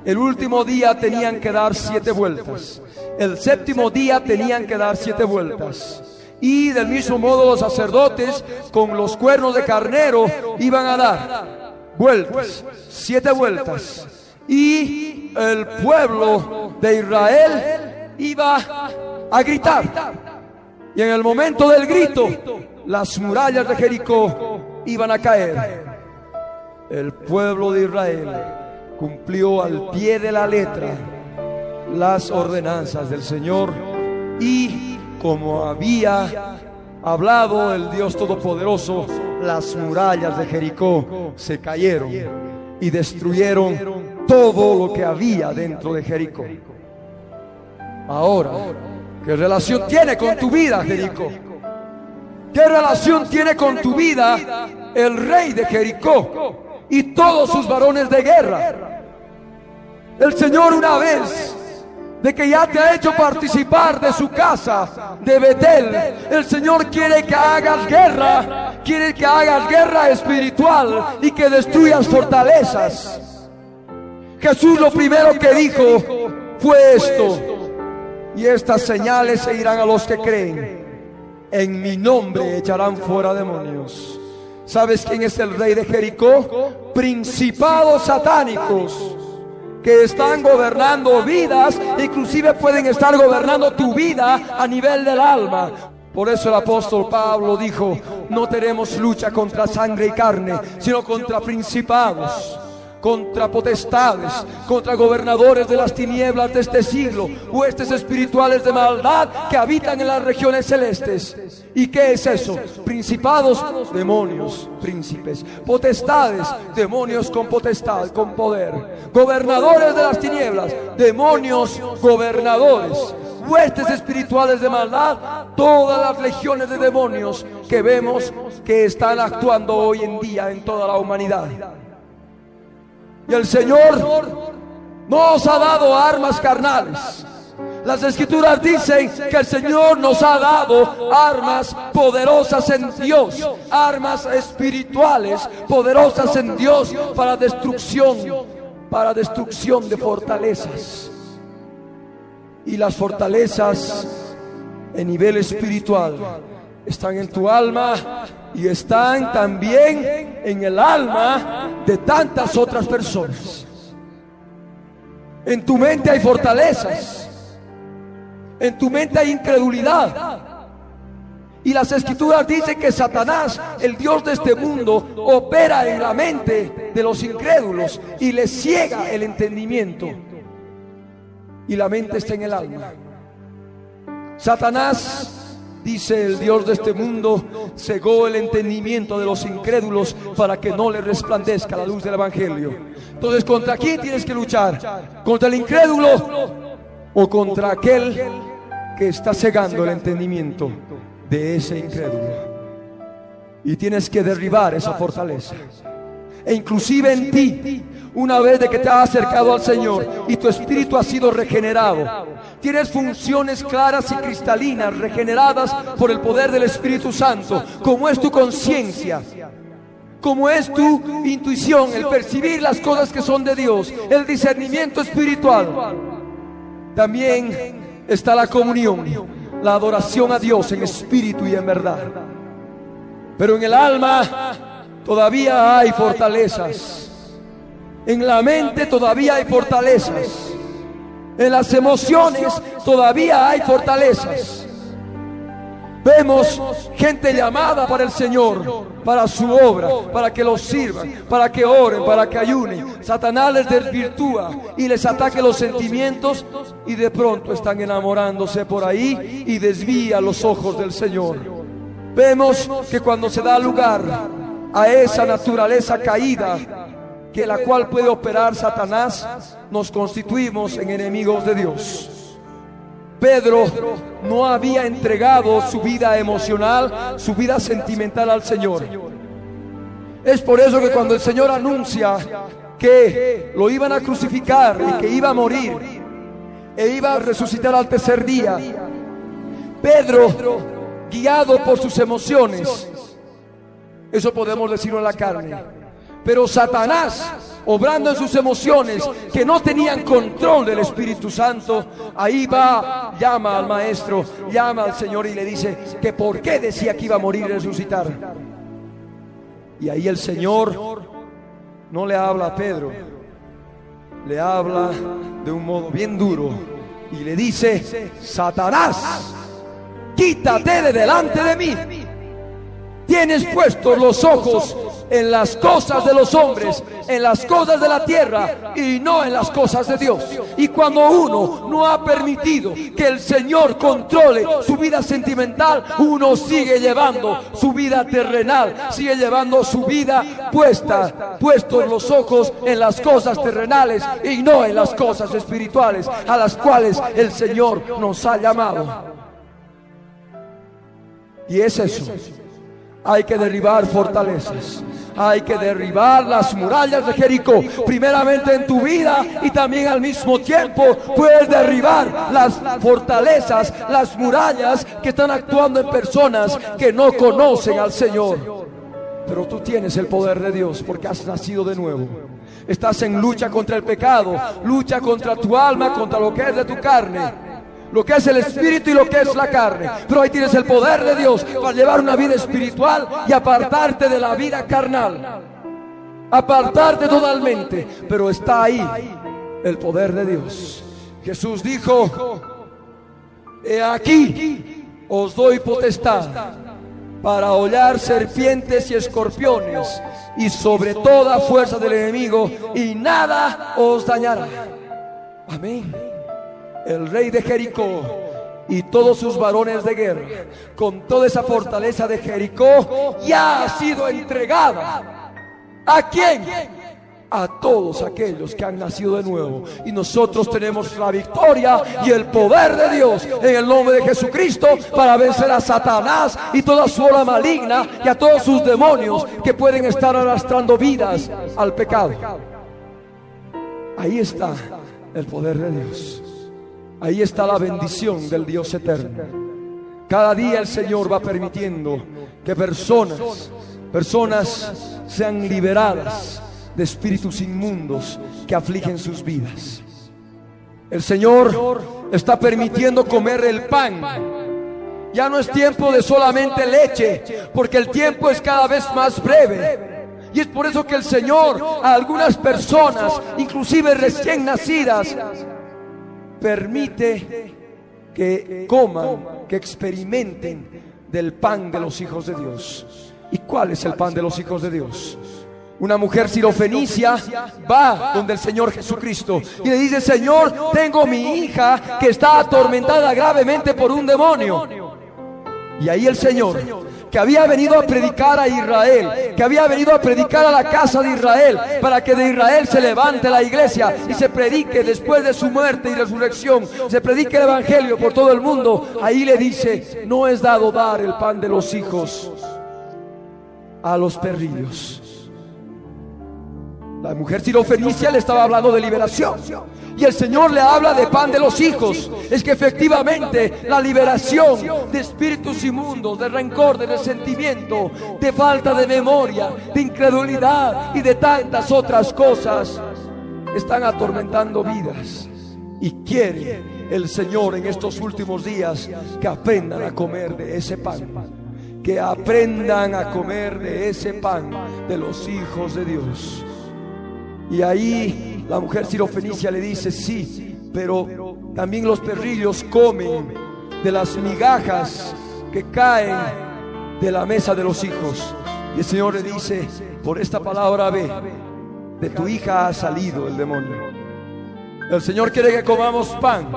S2: el último día tenían que dar siete vueltas. El séptimo día tenían que dar siete vueltas. Y del mismo modo los sacerdotes con los cuernos de carnero iban a dar vueltas, siete vueltas. Y el pueblo de Israel iba a gritar. Y en el momento del grito, las murallas de Jericó iban a caer. El pueblo de Israel cumplió al pie de la letra las ordenanzas del Señor y como había hablado el Dios Todopoderoso, las murallas de Jericó se cayeron y destruyeron todo lo que había dentro de Jericó. Ahora, ¿qué relación tiene con tu vida, Jericó? ¿Qué relación tiene con tu vida el rey de Jericó y todos sus varones de guerra? El Señor una vez de que ya te ha hecho participar de su casa, de Betel. El Señor quiere que hagas guerra, quiere que hagas guerra espiritual y que destruyas fortalezas. Jesús lo primero que dijo fue esto, y estas señales se irán a los que creen. En mi nombre echarán fuera demonios. ¿Sabes quién es el rey de Jericó? Principados satánicos que están gobernando vidas, inclusive pueden estar gobernando tu vida a nivel del alma. Por eso el apóstol Pablo dijo, no tenemos lucha contra sangre y carne, sino contra principados contra potestades, contra gobernadores de las tinieblas de este siglo, huestes espirituales de maldad que habitan en las regiones celestes. ¿Y qué es eso? Principados, demonios, príncipes, potestades, demonios con potestad, con poder, gobernadores de las tinieblas, demonios, gobernadores huestes espirituales de maldad, todas las legiones de demonios que vemos que están actuando hoy en día en toda la humanidad. Y el Señor nos ha dado armas carnales. Las escrituras dicen que el Señor nos ha dado armas poderosas en Dios, armas espirituales poderosas en Dios para destrucción, para destrucción de fortalezas. Y las fortalezas en nivel espiritual están en tu alma y están también en el alma de tantas otras personas. En tu mente hay fortalezas. En tu mente hay incredulidad. Y las escrituras dicen que Satanás, el Dios de este mundo, opera en la mente de los incrédulos y les ciega el entendimiento. Y la mente está en el alma. Satanás Dice el Dios de este mundo, cegó el entendimiento de los incrédulos para que no le resplandezca la luz del Evangelio. Entonces, ¿contra quién tienes que luchar? ¿Contra el incrédulo o contra aquel que está cegando el entendimiento de ese incrédulo? Y tienes que derribar esa fortaleza. E inclusive en ti, una vez de que te has acercado al Señor y tu espíritu ha sido regenerado, tienes funciones claras y cristalinas regeneradas por el poder del Espíritu Santo, como es tu conciencia, como es tu intuición, el percibir las cosas que son de Dios, el discernimiento espiritual. También está la comunión, la adoración a Dios en espíritu y en verdad. Pero en el alma todavía hay fortalezas. En la mente todavía hay fortalezas. En las emociones todavía hay fortalezas. Vemos gente llamada para el Señor, para su obra, para que los sirvan, para que oren, para que ayunen. Satanás les desvirtúa y les ataque los sentimientos y de pronto están enamorándose por ahí y desvía los ojos del Señor. Vemos que cuando se da lugar a esa naturaleza caída, que la cual puede operar Satanás, nos constituimos en enemigos de Dios. Pedro no había entregado su vida emocional, su vida sentimental al Señor. Es por eso que cuando el Señor anuncia que lo iban a crucificar y que iba a morir, e iba a resucitar al tercer día. Pedro, guiado por sus emociones, eso podemos decirlo en la carne, pero Satanás, obrando en sus emociones, que no tenían control del Espíritu Santo, ahí va, llama al maestro, llama al Señor y le dice que por qué decía que iba a morir y resucitar. Y ahí el Señor no le habla a Pedro, le habla de un modo bien duro y le dice, Satanás, quítate de delante de mí. Tienes puestos los ojos en las cosas de los hombres, en las cosas de la tierra y no en las cosas de Dios. Y cuando uno no ha permitido que el Señor controle su vida sentimental, uno sigue llevando su vida terrenal, sigue llevando su vida puesta, puestos los ojos en las cosas terrenales y no en las cosas espirituales a las cuales el Señor nos ha llamado. Y es eso. Hay que derribar fortalezas. Hay que derribar las murallas de Jericó. Primeramente en tu vida y también al mismo tiempo puedes derribar las fortalezas, las murallas que están actuando en personas que no conocen al Señor. Pero tú tienes el poder de Dios porque has nacido de nuevo. Estás en lucha contra el pecado, lucha contra tu alma, contra lo que es de tu carne lo que es el espíritu y lo que es la carne. Pero ahí tienes el poder de Dios para llevar una vida espiritual y apartarte de la vida carnal. Apartarte totalmente. Pero está ahí el poder de Dios. Jesús dijo, he aquí os doy potestad para hollar serpientes y escorpiones y sobre toda fuerza del enemigo y nada os dañará. Amén el rey de Jericó y todos sus varones de guerra, con toda esa fortaleza de Jericó, ya ha sido entregada. ¿A quién? A todos aquellos que han nacido de nuevo. Y nosotros tenemos la victoria y el poder de Dios en el nombre de Jesucristo para vencer a Satanás y toda su hora maligna y a todos sus demonios que pueden estar arrastrando vidas al pecado. Ahí está el poder de Dios. Ahí está la bendición del Dios eterno. Cada día el Señor va permitiendo que personas, personas sean liberadas de espíritus inmundos que afligen sus vidas. El Señor está permitiendo comer el pan. Ya no es tiempo de solamente leche, porque el tiempo es cada vez más breve. Y es por eso que el Señor a algunas personas, inclusive recién nacidas, permite que coman, que experimenten del pan de los hijos de Dios. ¿Y cuál es el pan de los hijos de Dios? Una mujer sirofenicia va donde el Señor Jesucristo y le dice, Señor, tengo mi hija que está atormentada gravemente por un demonio. Y ahí el Señor que había venido a predicar a Israel, que había venido a predicar a la casa de Israel, para que de Israel se levante la iglesia y se predique después de su muerte y resurrección, se predique el Evangelio por todo el mundo. Ahí le dice, no es dado dar el pan de los hijos a los perrillos. La mujer sirofenicia le estaba hablando de liberación. Y el Señor le habla de pan de los hijos. Es que efectivamente la liberación de espíritus inmundos, de rencor, de resentimiento, de falta de memoria, de incredulidad y de tantas otras cosas están atormentando vidas. Y quiere el Señor en estos últimos días que aprendan a comer de ese pan. Que aprendan a comer de ese pan de los hijos de Dios. Y ahí la mujer sirofenicia le dice, sí, pero también los perrillos comen de las migajas que caen de la mesa de los hijos. Y el Señor le dice, por esta palabra ve, de tu hija ha salido el demonio. El Señor quiere que comamos pan.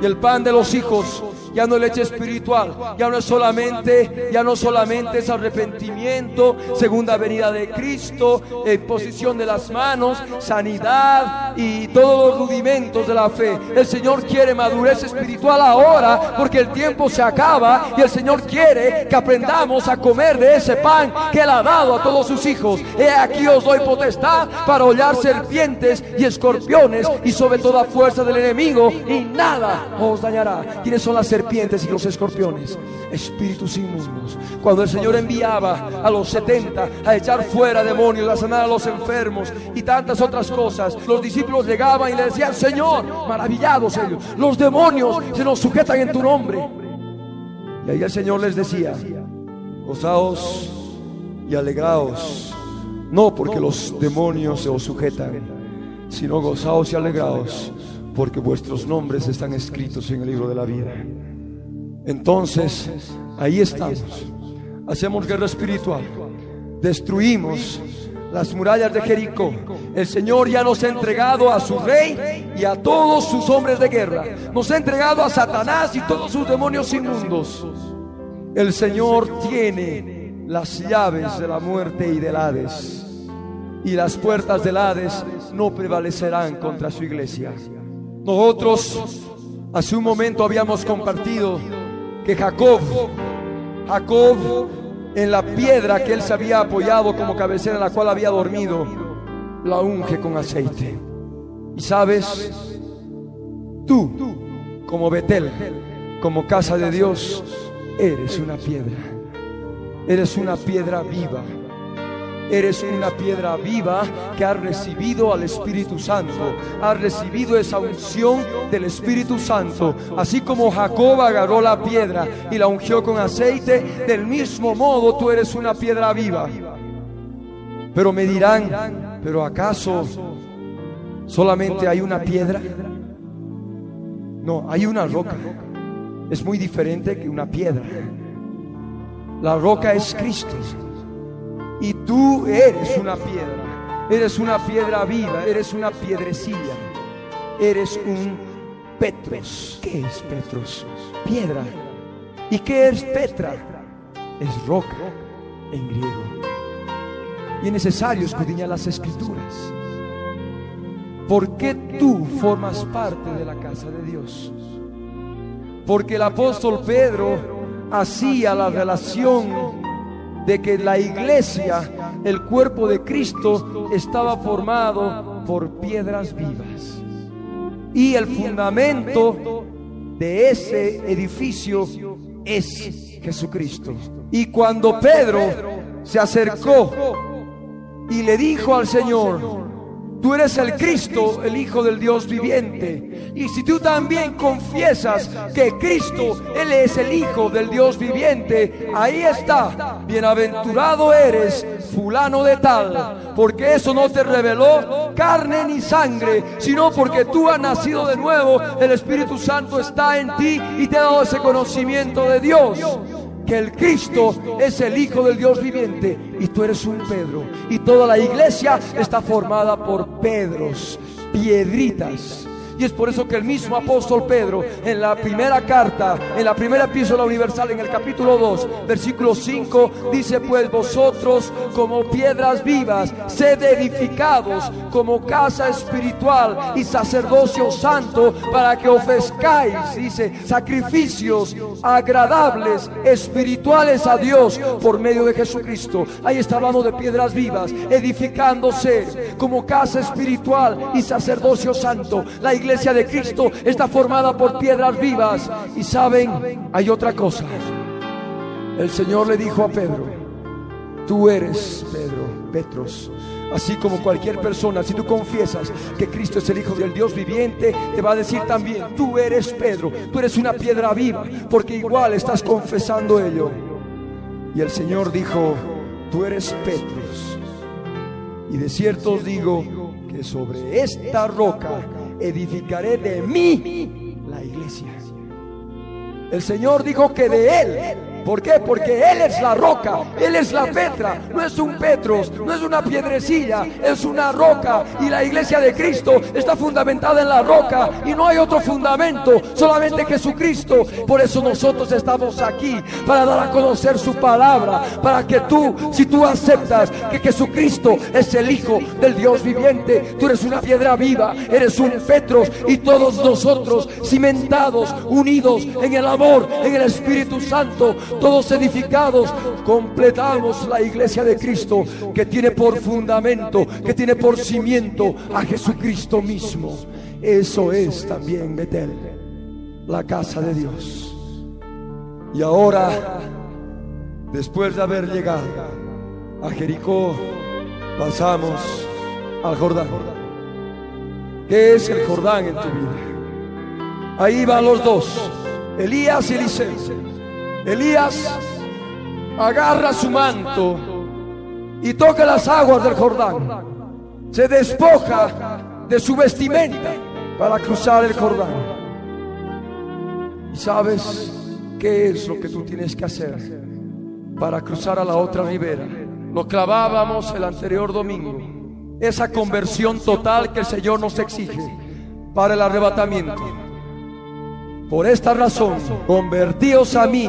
S2: Y el pan de los hijos Ya no leche espiritual, ya no es solamente, ya no solamente es arrepentimiento, segunda venida de Cristo, posición de las manos, sanidad y todos los rudimentos de la fe. El Señor quiere madurez espiritual ahora porque el tiempo se acaba y el Señor quiere que aprendamos a comer de ese pan que Él ha dado a todos sus hijos. He aquí os doy potestad para hollar serpientes y escorpiones y sobre toda fuerza del enemigo y nada os dañará. ¿Quiénes son las serpientes y los escorpiones? Espíritus inmundos. Cuando el Señor enviaba a los 70 a echar fuera demonios, a sanar a los enfermos y tantas otras cosas, los discípulos llegaban y le decían, Señor, maravillados ellos, los demonios se nos sujetan en tu nombre. Y ahí el Señor les decía, gozaos y alegraos, no porque los demonios se os sujetan, sino gozaos y alegraos porque vuestros nombres están escritos en el libro de la vida. Entonces, ahí estamos. Hacemos guerra espiritual. Destruimos las murallas de Jericó. El Señor ya nos ha entregado a su rey y a todos sus hombres de guerra. Nos ha entregado a Satanás y todos sus demonios inmundos. El Señor tiene las llaves de la muerte y del Hades. Y las puertas del Hades no prevalecerán contra su iglesia. Nosotros hace un momento habíamos compartido que Jacob, Jacob en la piedra que él se había apoyado como cabecera en la cual había dormido, la unge con aceite. Y sabes, tú, como Betel, como casa de Dios, eres una piedra. Eres una piedra viva Eres una piedra viva que ha recibido al Espíritu Santo. Ha recibido esa unción del Espíritu Santo. Así como Jacob agarró la piedra y la ungió con aceite, del mismo modo tú eres una piedra viva. Pero me dirán, ¿pero acaso solamente hay una piedra? No, hay una roca. Es muy diferente que una piedra. La roca es Cristo. Y tú eres una piedra. Eres una piedra viva, eres una piedrecilla. Eres un Petros. ¿Qué es Petros? Piedra. ¿Y qué es Petra? Es roca en griego. Y es necesario escudriñar las escrituras. ¿Por qué tú formas parte de la casa de Dios? Porque el apóstol Pedro hacía la relación de que la iglesia, el cuerpo de Cristo, estaba formado por piedras vivas. Y el fundamento de ese edificio es Jesucristo. Y cuando Pedro se acercó y le dijo al Señor, Tú eres el Cristo, el Hijo del Dios viviente. Y si tú también confiesas que Cristo, Él es el Hijo del Dios viviente, ahí está. Bienaventurado eres, fulano de tal, porque eso no te reveló carne ni sangre, sino porque tú has nacido de nuevo, el Espíritu Santo está en ti y te ha dado ese conocimiento de Dios que el Cristo es el Hijo del Dios viviente y tú eres un Pedro. Y toda la iglesia está formada por Pedros, piedritas y es por eso que el mismo apóstol Pedro en la primera carta, en la primera epístola universal, en el capítulo 2, versículo 5, dice pues vosotros como piedras vivas, sed edificados como casa espiritual y sacerdocio santo para que ofrezcáis, dice, sacrificios agradables, espirituales a Dios por medio de Jesucristo. Ahí está hablando de piedras vivas, edificándose como casa espiritual y sacerdocio santo. Iglesia de Cristo está formada por piedras vivas. Y saben, hay otra cosa. El Señor le dijo a Pedro, tú eres Pedro, Petros. Así como cualquier persona, si tú confiesas que Cristo es el Hijo del Dios viviente, te va a decir también, tú eres Pedro, tú eres una piedra viva, porque igual estás confesando ello. Y el Señor dijo, tú eres Petros. Y de cierto os digo que sobre esta roca edificaré de mí la iglesia. El Señor dijo que de Él ¿Por qué? Porque Él es la roca, Él es la Petra, no es un Petros, no es una piedrecilla, es una roca. Y la iglesia de Cristo está fundamentada en la roca y no hay otro fundamento, solamente Jesucristo. Por eso nosotros estamos aquí, para dar a conocer su palabra, para que tú, si tú aceptas que Jesucristo es el Hijo del Dios viviente, tú eres una piedra viva, eres un Petros y todos nosotros cimentados, unidos en el amor, en el Espíritu Santo, todos edificados, completamos la iglesia de Cristo que tiene por fundamento, que tiene por cimiento a Jesucristo mismo. Eso es también Betel, la casa de Dios. Y ahora, después de haber llegado a Jericó, pasamos al Jordán. ¿Qué es el Jordán en tu vida? Ahí van los dos, Elías y Eliseo. Elías agarra su manto y toca las aguas del Jordán. Se despoja de su vestimenta para cruzar el Jordán. ¿Y sabes qué es lo que tú tienes que hacer para cruzar a la otra ribera? Lo clavábamos el anterior domingo. Esa conversión total que el Señor nos exige para el arrebatamiento. Por esta razón, convertíos a mí.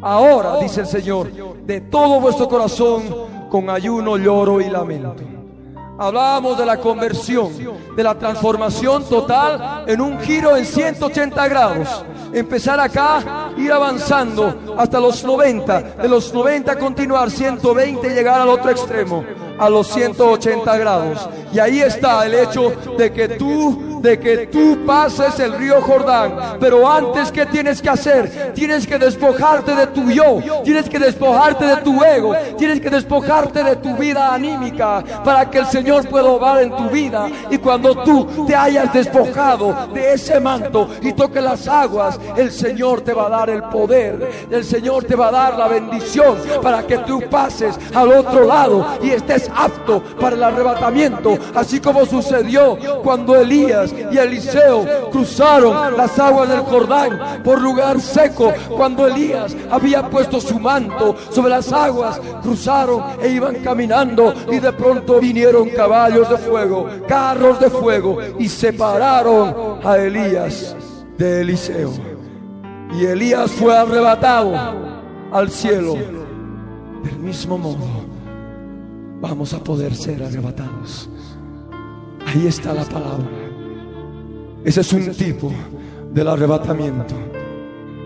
S2: Ahora, dice el Señor, de todo vuestro corazón, con ayuno, lloro y lamento. Hablábamos de la conversión, de la transformación total en un giro en 180 grados. Empezar acá, ir avanzando hasta los 90, de los 90 continuar 120 y llegar al otro extremo, a los 180 grados. Y ahí está el hecho de que tú de que tú pases el río Jordán. Pero antes, ¿qué tienes que hacer? Tienes que despojarte de tu yo, tienes que despojarte de tu ego, tienes que despojarte de tu vida anímica para que el Señor pueda obrar en tu vida. Y cuando tú te hayas despojado de ese manto y toque las aguas, el Señor te va a dar el poder, el Señor te va a dar la bendición para que tú pases al otro lado y estés apto para el arrebatamiento, así como sucedió cuando Elías y Eliseo cruzaron las aguas del Jordán por lugar seco. Cuando Elías había puesto su manto sobre las aguas, cruzaron e iban caminando y de pronto vinieron caballos de fuego, carros de fuego y separaron a Elías de Eliseo. Y Elías fue arrebatado al cielo. Del mismo modo, vamos a poder ser arrebatados. Ahí está la palabra. Ese es un tipo del arrebatamiento.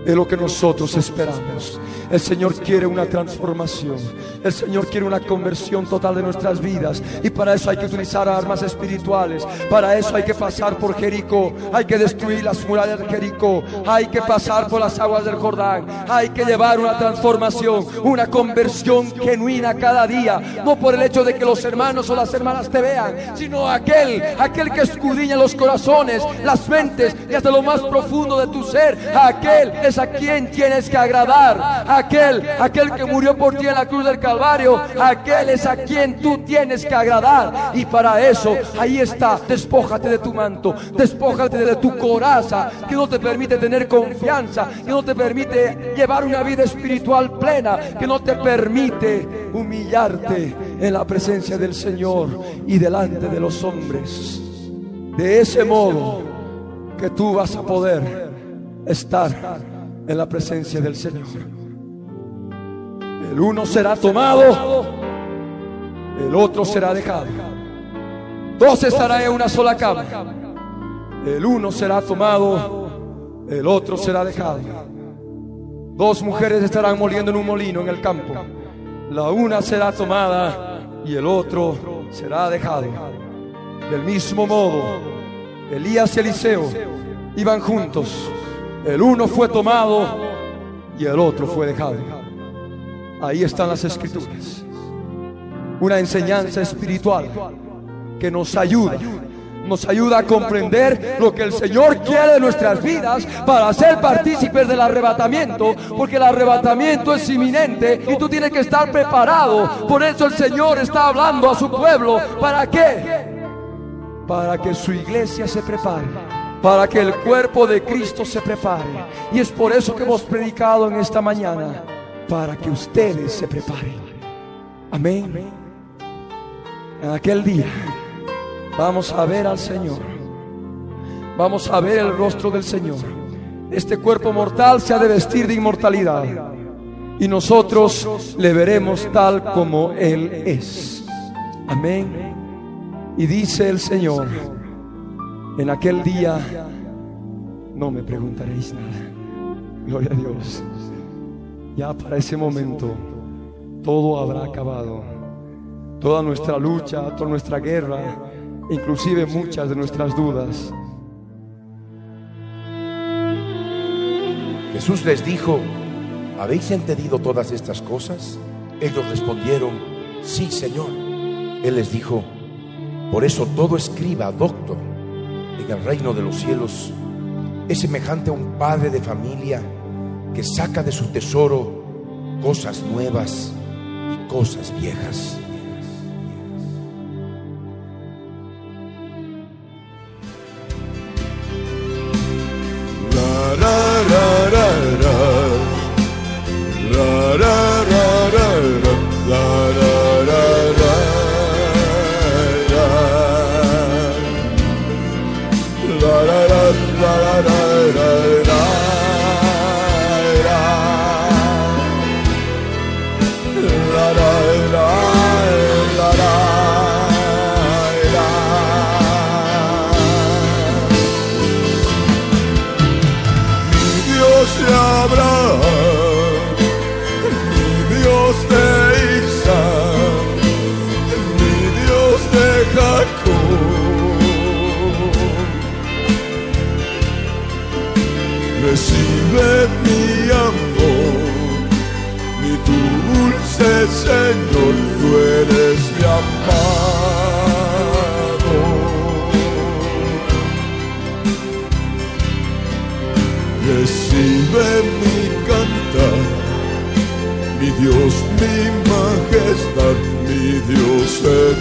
S2: Es lo que nosotros esperamos. El Señor quiere una transformación. El Señor quiere una conversión total de nuestras vidas. Y para eso hay que utilizar armas espirituales. Para eso hay que pasar por Jericó. Hay que destruir las murallas de Jericó. Hay que pasar por las aguas del Jordán. Hay que llevar una transformación, una conversión genuina cada día. No por el hecho de que los hermanos o las hermanas te vean, sino aquel, aquel que escudriña los corazones, las mentes y hasta lo más profundo de tu ser. Aquel a quien tienes que agradar aquel, aquel que murió por ti en la cruz del Calvario, aquel es a quien tú tienes que agradar. Y para eso, ahí está, despójate de tu manto, despójate de tu coraza, que no te permite tener confianza, que no te permite llevar una vida espiritual plena, que no te permite humillarte en la presencia del Señor y delante de los hombres. De ese modo que tú vas a poder estar en la presencia del Señor. El uno será tomado, el otro será dejado. Dos estarán en una sola cama. El uno será tomado, el otro será dejado. Dos mujeres estarán moliendo en un molino en el campo. La una será tomada y el otro será dejado. Del mismo modo, Elías y Eliseo iban juntos. El uno fue tomado y el otro fue dejado. Ahí están las escrituras. Una enseñanza espiritual que nos ayuda nos ayuda a comprender lo que el Señor quiere de nuestras vidas para ser partícipes del arrebatamiento, porque el arrebatamiento es inminente y tú tienes que estar preparado. Por eso el Señor está hablando a su pueblo. ¿Para qué? Para que su iglesia se prepare. Para que el cuerpo de Cristo se prepare. Y es por eso que hemos predicado en esta mañana para que ustedes se preparen. Amén. En aquel día vamos a ver al Señor. Vamos a ver el rostro del Señor. Este cuerpo mortal se ha de vestir de inmortalidad. Y nosotros le veremos tal como Él es. Amén. Y dice el Señor, en aquel día no me preguntaréis nada. Gloria a Dios. Ya para ese momento todo habrá acabado. Toda nuestra lucha, toda nuestra guerra, inclusive muchas de nuestras dudas.
S3: Jesús les dijo, ¿habéis entendido todas estas cosas? Ellos respondieron, sí, Señor. Él les dijo, por eso todo escriba, doctor, en el reino de los cielos es semejante a un padre de familia que saca de su tesoro cosas nuevas y cosas viejas.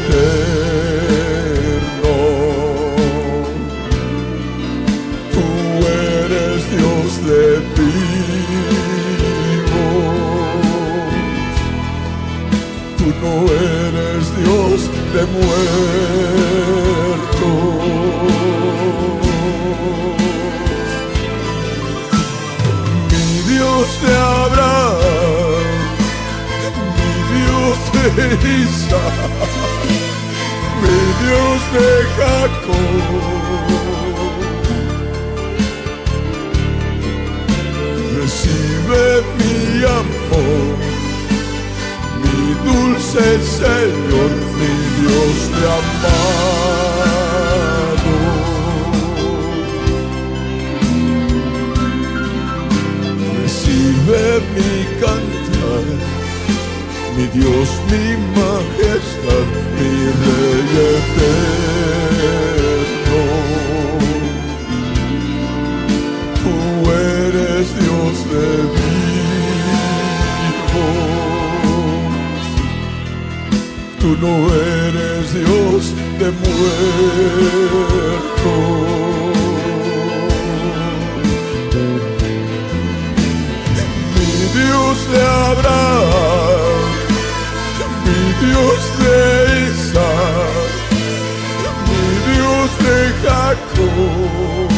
S4: Eterno. Tú eres Dios de vivos, tú no eres Dios de muertos. Mi Dios de Abraham, mi Dios de Isaac, Dios de Jacob. Recibe mi amor, mi dulce Señor, mi Dios de amado. Recibe mi cantar, mi Dios, mi mi Rey eterno. Tú eres Dios de vivos, tú no eres Dios de muertos. Dios de Abraham, Dios de Isaac, mi Dios de Jacob.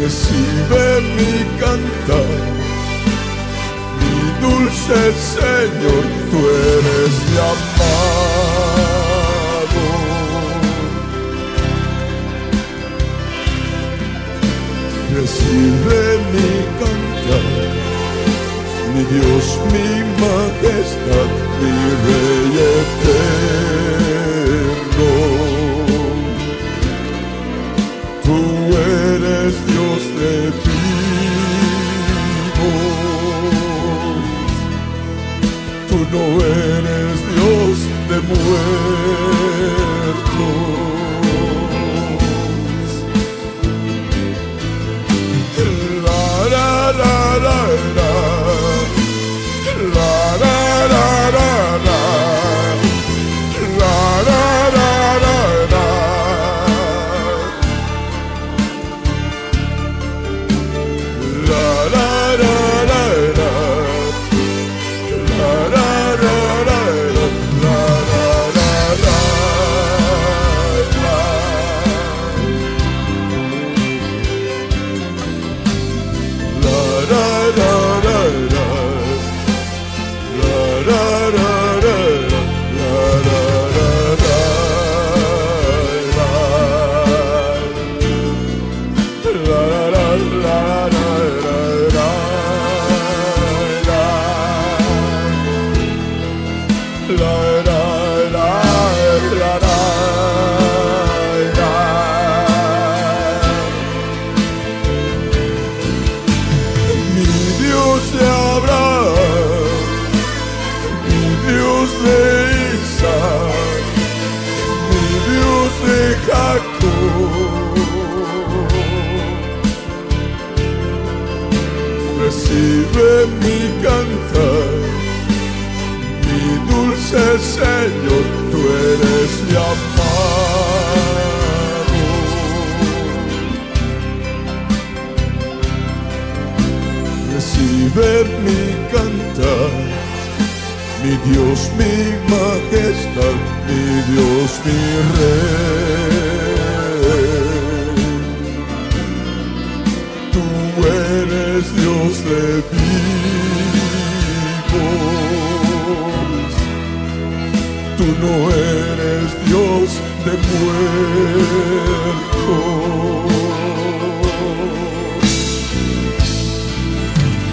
S4: Recibe mi cantar, mi dulce Señor, tú eres mi amado. Recibe mi cantar, Dios, mi majestad, mi Rey eterno. Tú eres Dios de vivos, tú no eres Dios de muertos.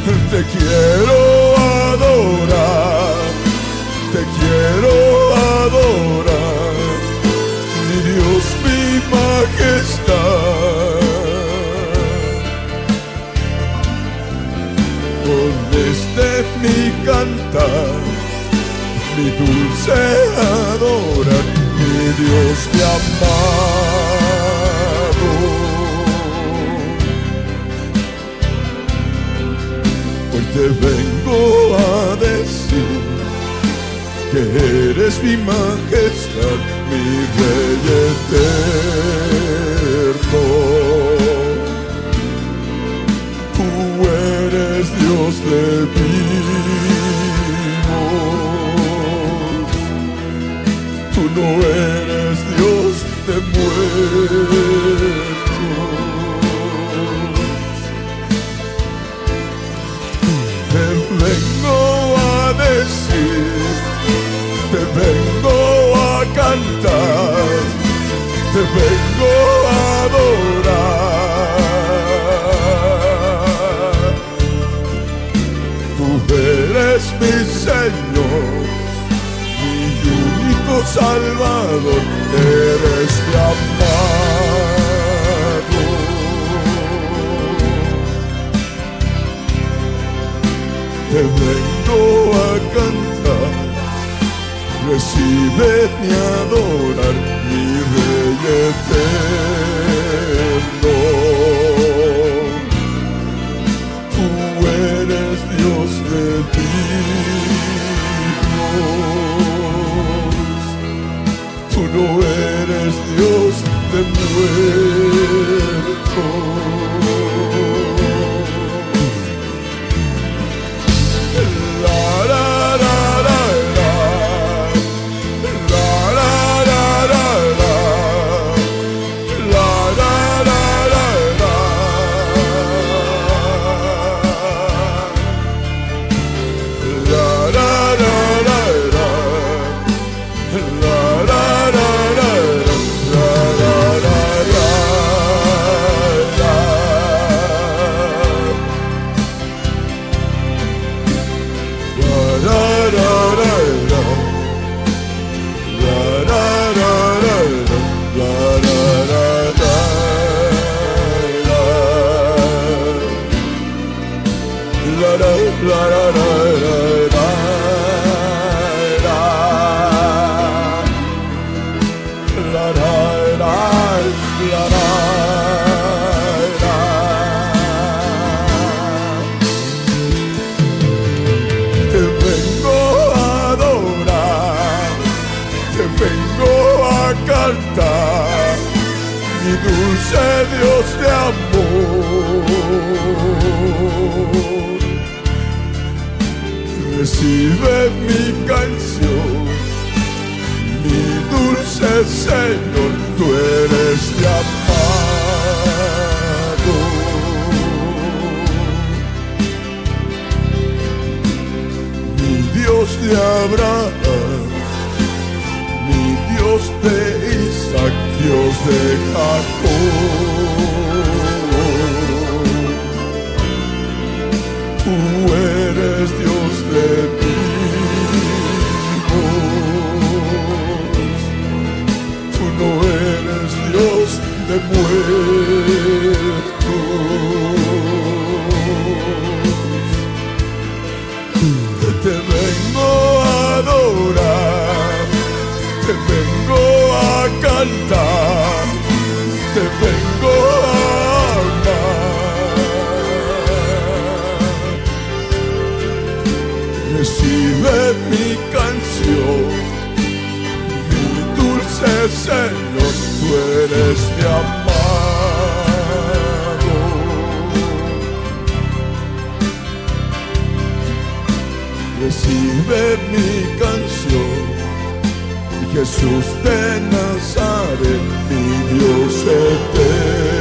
S4: Te quiero adorar, te quiero adorar, mi Dios, mi majestad. Con este mi cantar, mi dulce adorar, mi Dios te amado. Te vengo a decir que eres mi majestad, mi rey eterno. Tú eres Dios de vivos, tú no eres Dios de muertos. Decir, te vengo a cantar, te vengo a adorar. Tú eres mi Señor, mi único Salvador, eres mi te vengo a cantar, recibe mi adorar, mi rey eterno. Tú eres Dios de vivos, tú no eres Dios de muertos. Dios de Abraham, mi Dios de Isaac, Dios de Jacob. Tú eres Dios de vivos, tú no eres Dios de muertos. Te vengo a amar. recibe mi canción, mi dulce Señor, tú eres mi amado. Recibe mi canción, Jesús de Nazaret, mi Dios eterno.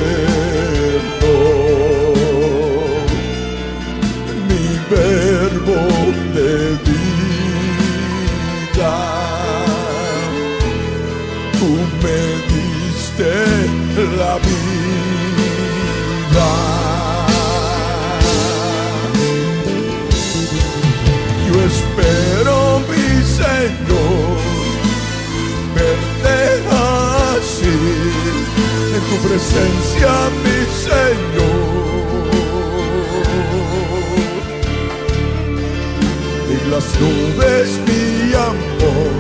S4: Presencia, mi Señor. en las nubes mi amor,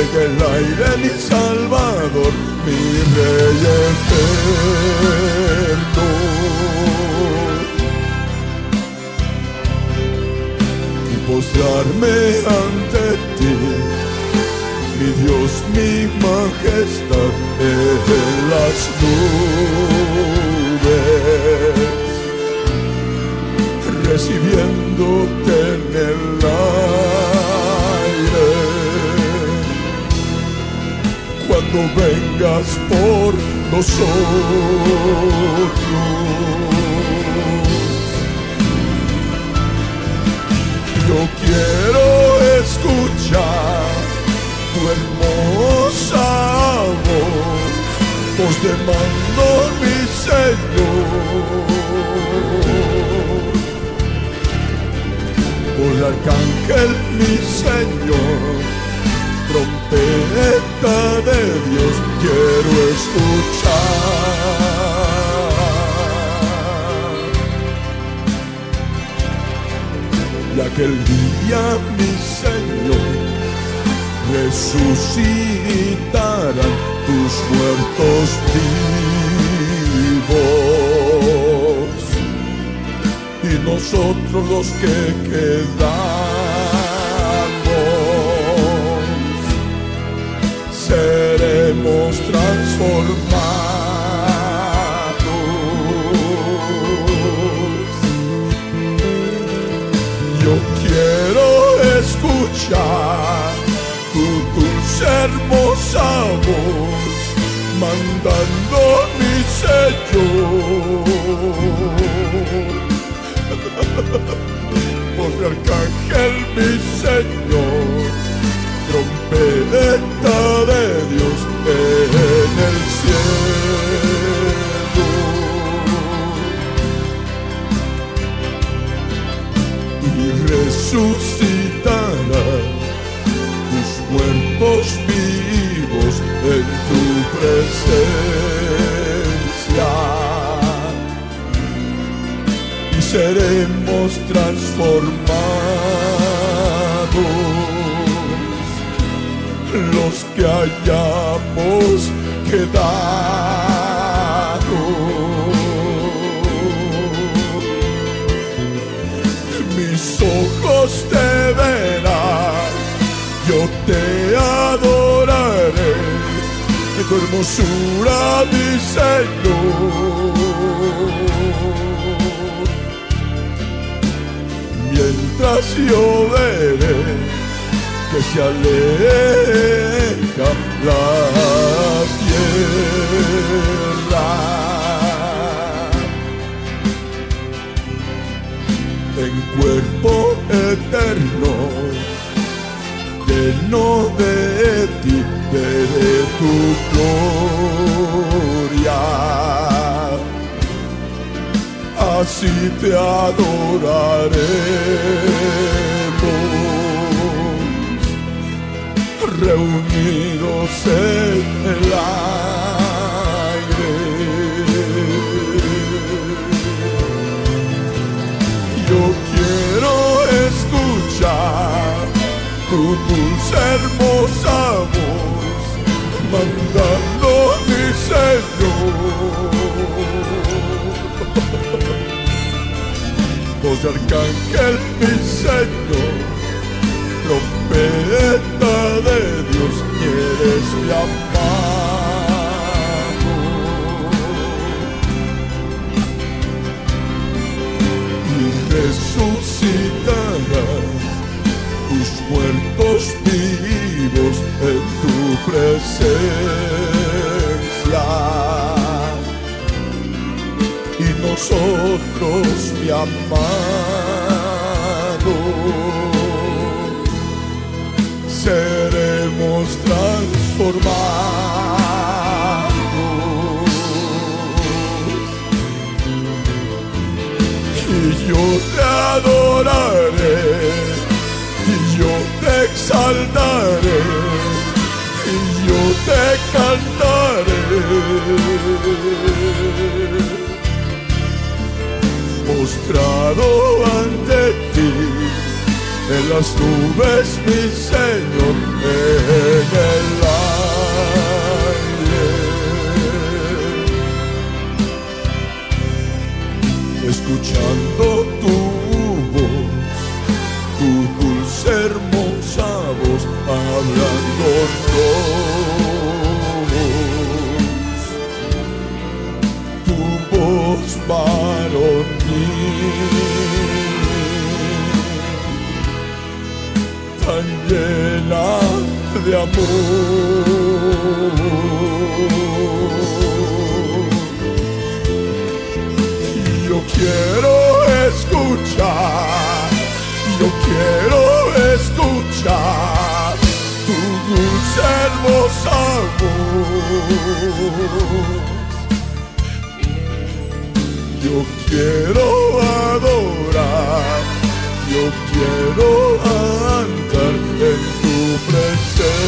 S4: en el aire mi salvador, mi rey eterno. Y postrarme ante Dios, mi majestad, en las nubes recibiéndote en el aire. Cuando vengas por nosotros, yo quiero escuchar hermosa voz, voz de mando, mi Señor por arcángel mi Señor, trompeta de Dios quiero escuchar. Y aquel día resucitarán tus muertos vivos y nosotros los que quedamos seremos transformados. Yo quiero escuchar hermosa voz mandando mi Señor (laughs) por mi arcángel mi Señor, trompeta de Dios en el cielo. Y resucitará tus muertos vivos en tu presencia seremos transformados los que hayamos quedado. Mis ojos te verán, yo te adoraré, en tu hermosura, mi Señor mientras yo veré que se aleja la tierra. En cuerpo eterno, lleno de ti, veré tu gloria así te adoraremos, reunidos en el aire. Yo quiero escuchar tu dulce hermosa voz, mandando mi Señor voz de arcángel, mi Señor, trompeta de Dios, quieres mi amado. Y resucitará tus muertos vivos en tu presencia y nosotros, mi amado, seremos transformados. Y yo te adoraré, exaltaré, y yo te cantaré mostrado ante ti en las nubes, mi Señor, en el aire. Escuchando amor. Yo quiero escuchar, yo quiero escuchar tu dulce hermosa voz. Yo quiero adorar, yo quiero tu presencia.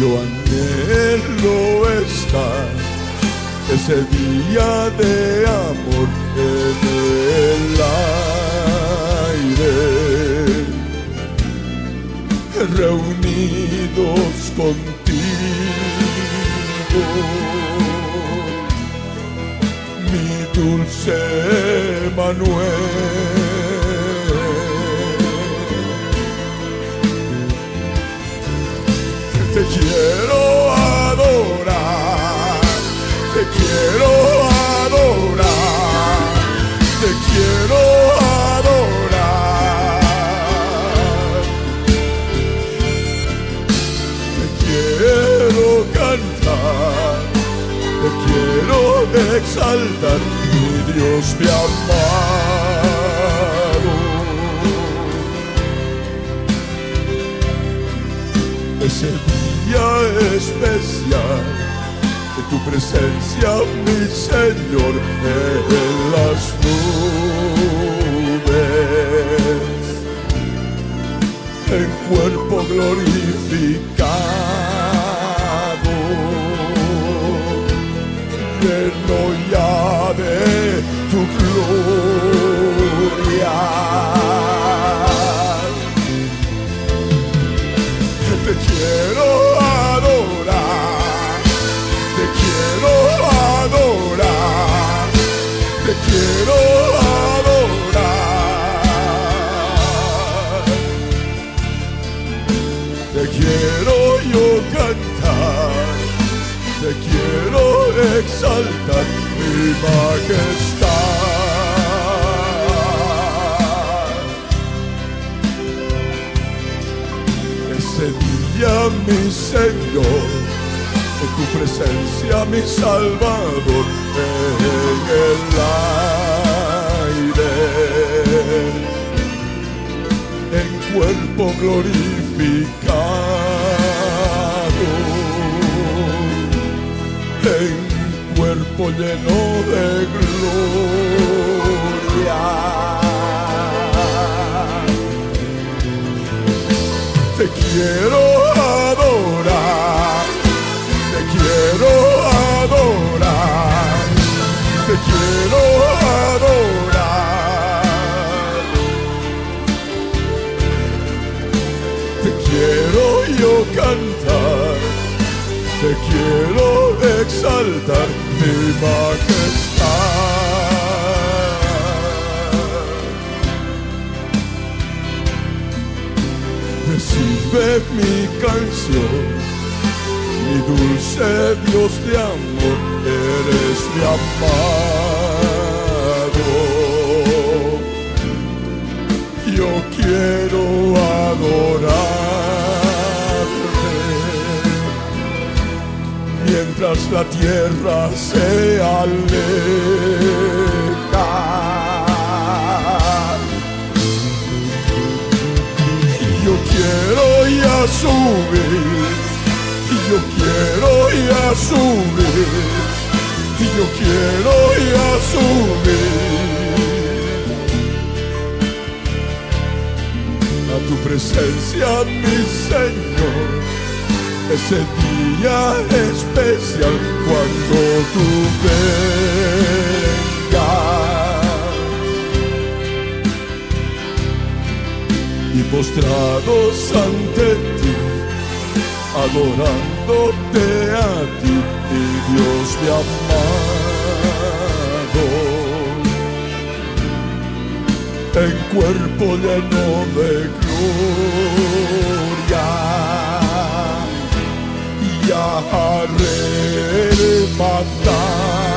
S4: Yo anhelo estar ese día de amor en el aire reunidos contigo, mi dulce Manuel. Te quiero adorar, te quiero adorar, te quiero adorar. Te quiero cantar, te quiero exaltar, mi Dios mi amado. Ese día especial de tu presencia, mi Señor, en las nubes en cuerpo glorificado, tu gloria. Te quiero adorar, te quiero adorar, te quiero adorar. Te quiero yo cantar, te quiero exaltar majestad. Ese día, mi Señor, en tu presencia, mi Salvador, en el aire en cuerpo glorificado, cuerpo lleno de gloria. Te quiero adorar, te quiero majestad. Recibe mi canción, mi dulce Dios de amor, eres mi amado. Mientras la tierra se aleja. Yo quiero ya subir, yo quiero ya subir, yo quiero ya subir. a tu presencia, mi Señor. Ese día especial cuando tú vengas. Y postrados ante ti, adorándote a ti, mi Dios mi amado en cuerpo lleno de gloria Hare Pada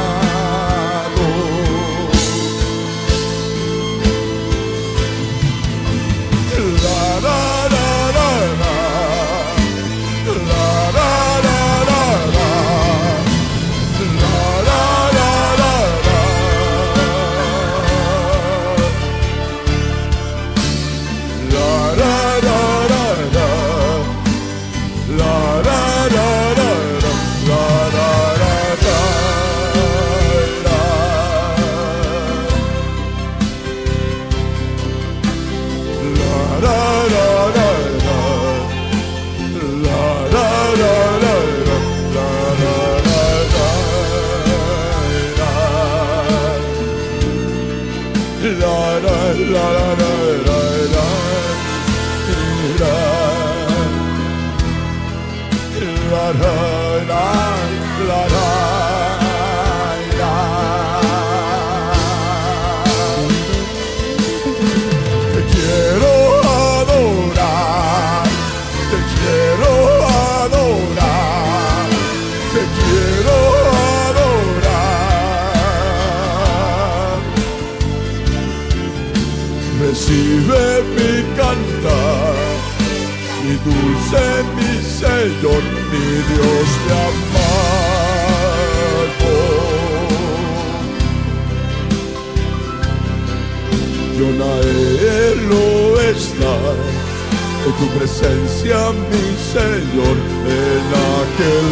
S4: presencia, mi Señor, en aquel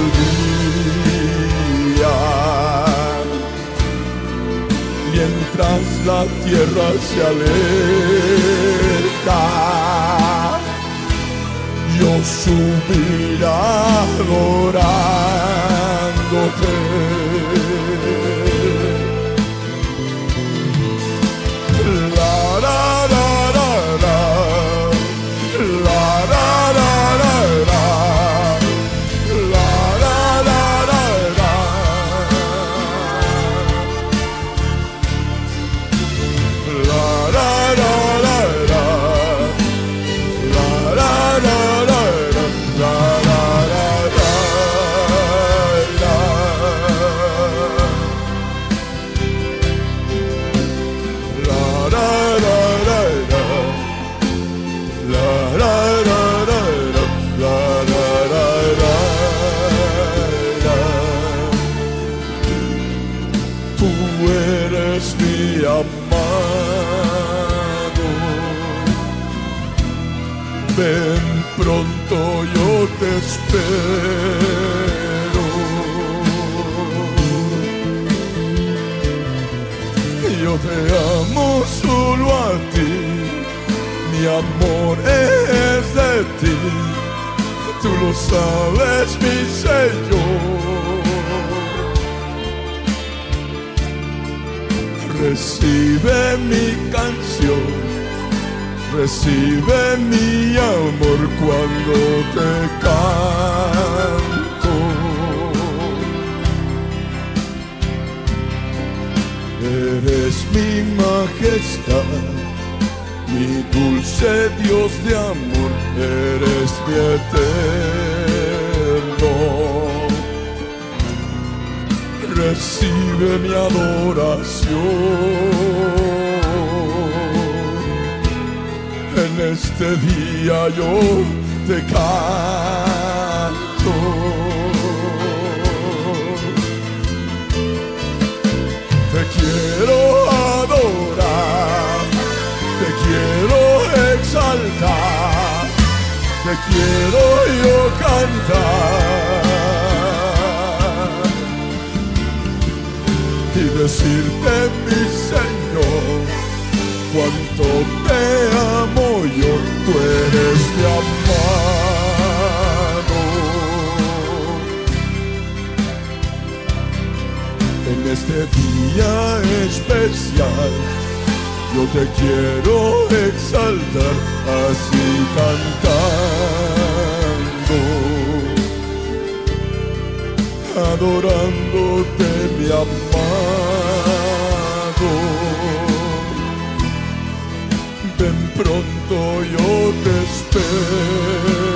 S4: día. Mientras la tierra se aleja, yo subirá adorándote. lo sabes, mi Señor. Recibe mi canción, recibe mi amor cuando te canto. Eres mi majestad. Mi dulce Dios de amor, eres mi eterno. recibe mi adoración. En este día yo te canto. Te quiero adorar, te quiero exaltar, te quiero yo cantar decirte mi Señor cuánto te amo yo, tú eres mi amado. En este día especial yo te quiero exaltar así cantando, adorándote mi amor. pronto yo te espero.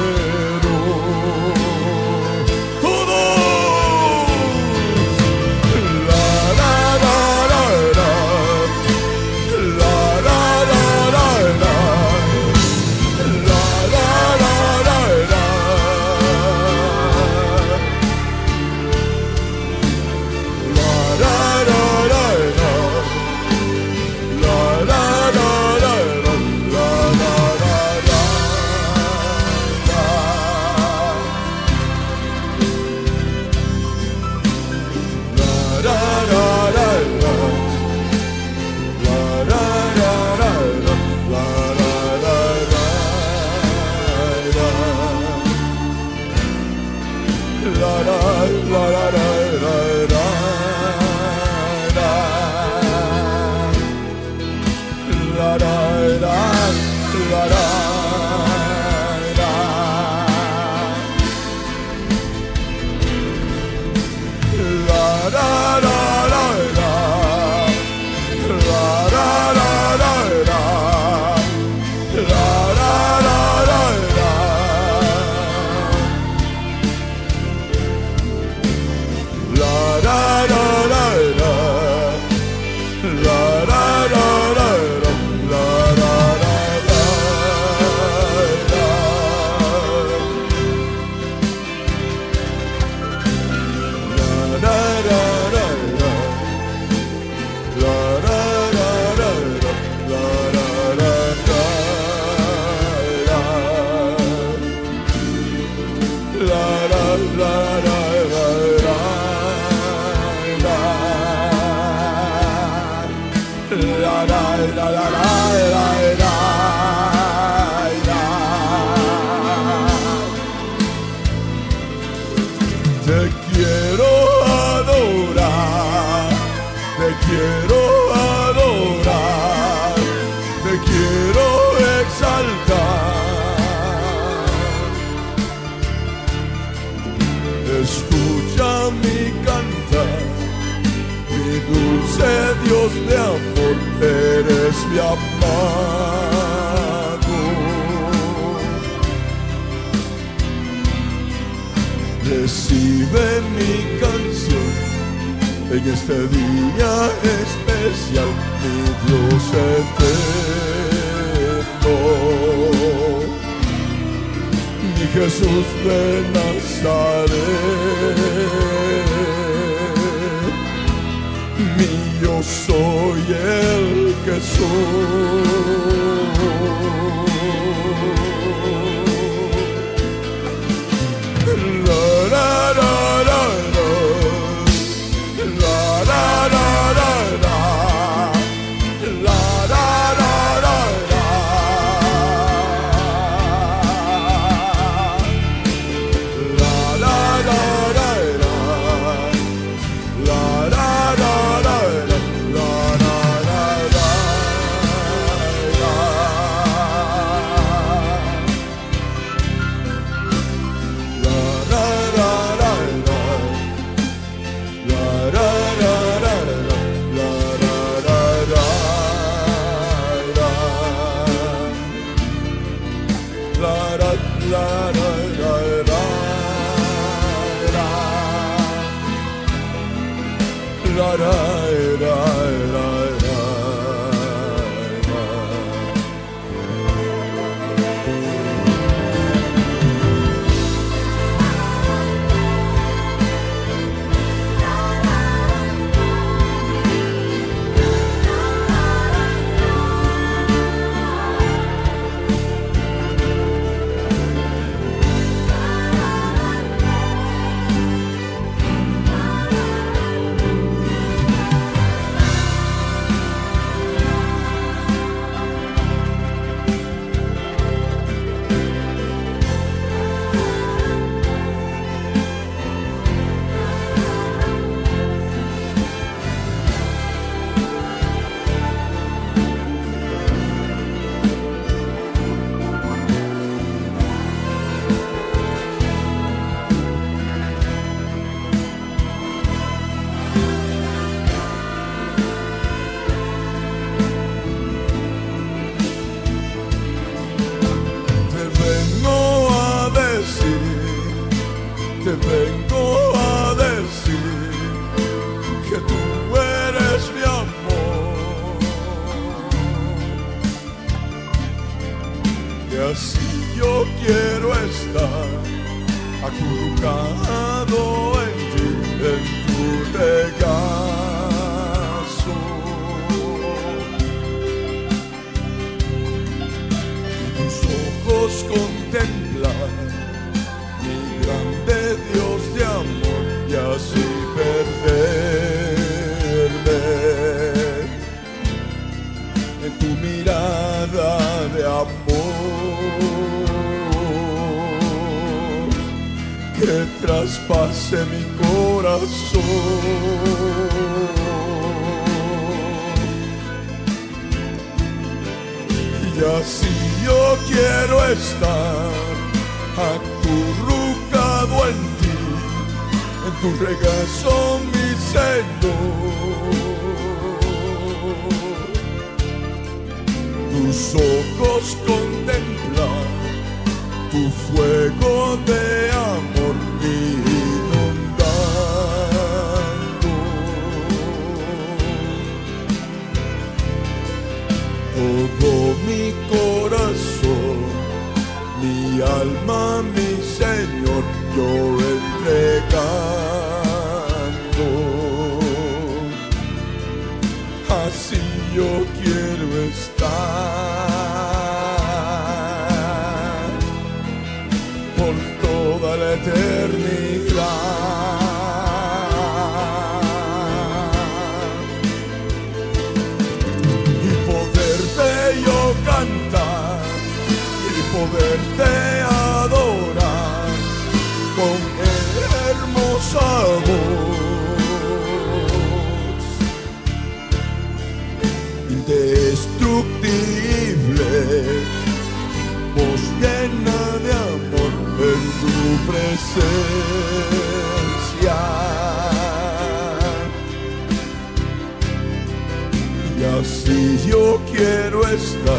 S4: fiesta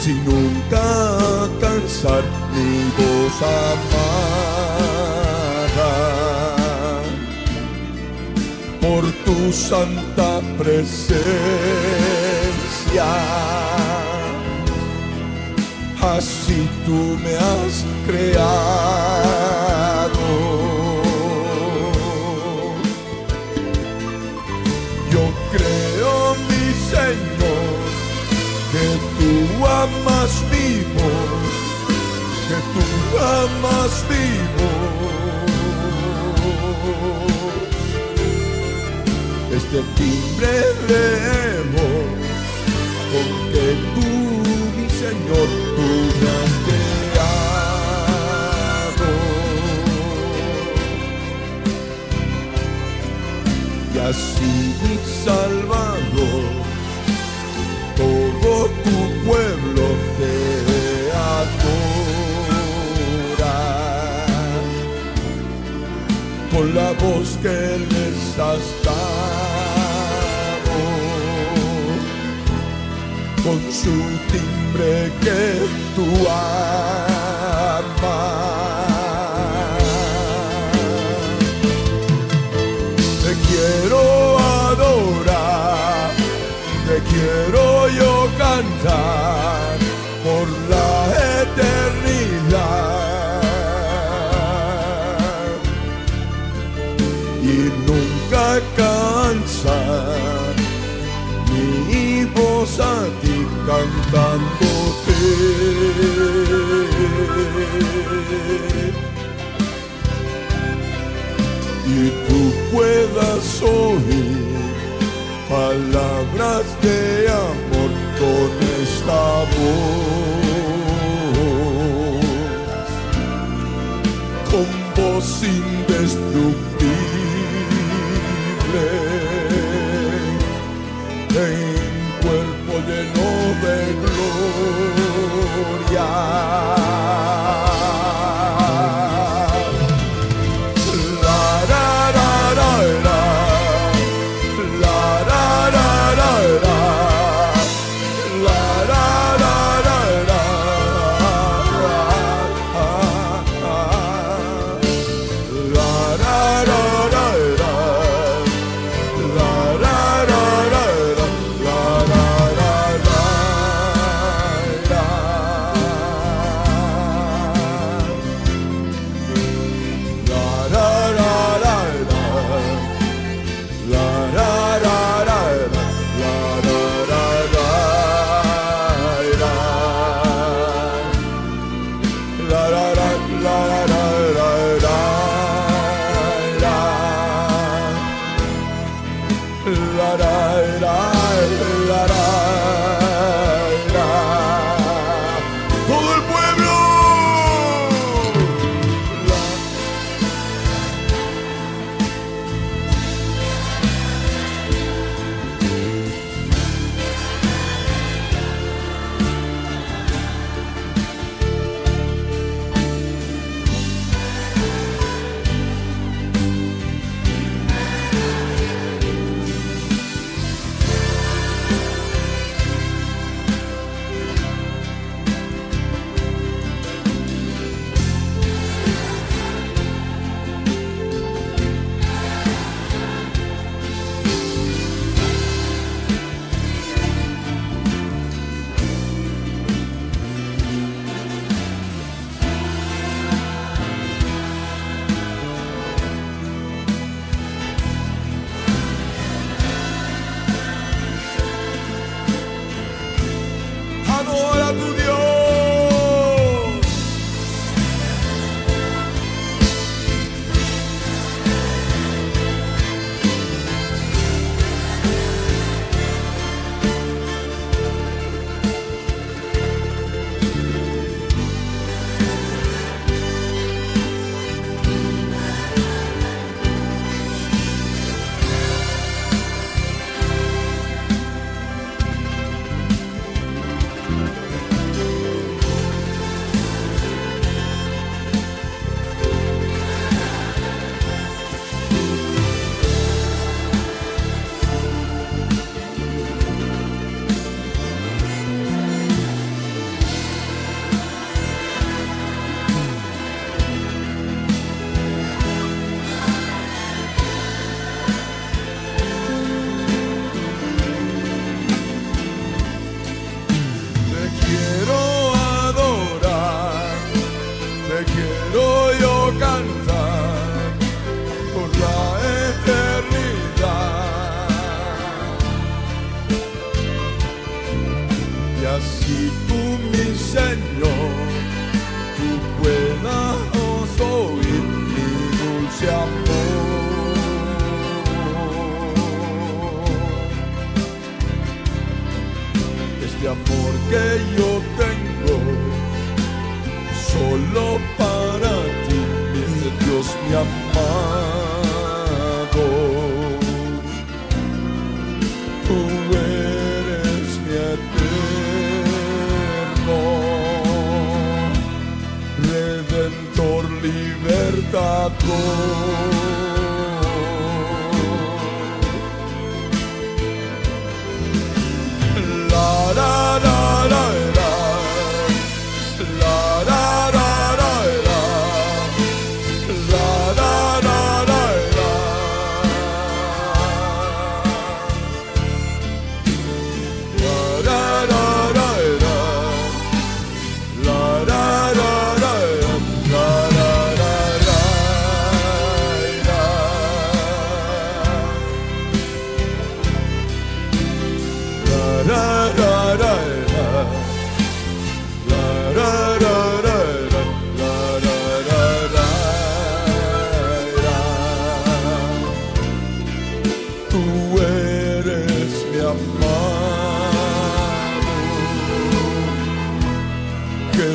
S4: sin nunca cansar mi voz amada por tu santa presencia. Así tú me has creado. amas vivo, que tú amas vivo. Este timbre remo, porque tú, mi Señor, tú me has creado. Y así mi Salvador, todo tu pueblo. con la voz que les has dado, con su timbre que tú amas. alcanzar. Mi voz a ti cantándote. Y tú puedas oír palabras de amor con esta voz. Con voz sin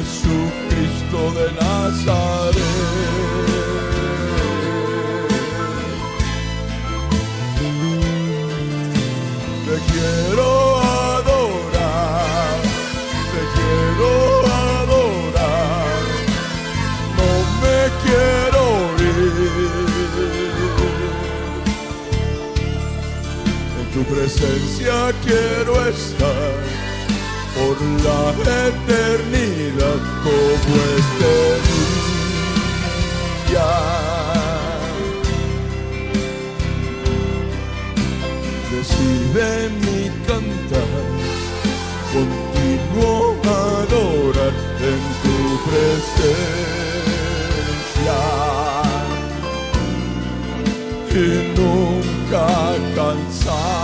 S4: Jesucristo de Nazaret. Te quiero adorar, te quiero adorar, no me quiero ir. En tu presencia quiero estar la eternidad como este día. Recibe mi cantar, continuo a adorar en tu presencia y nunca cansar.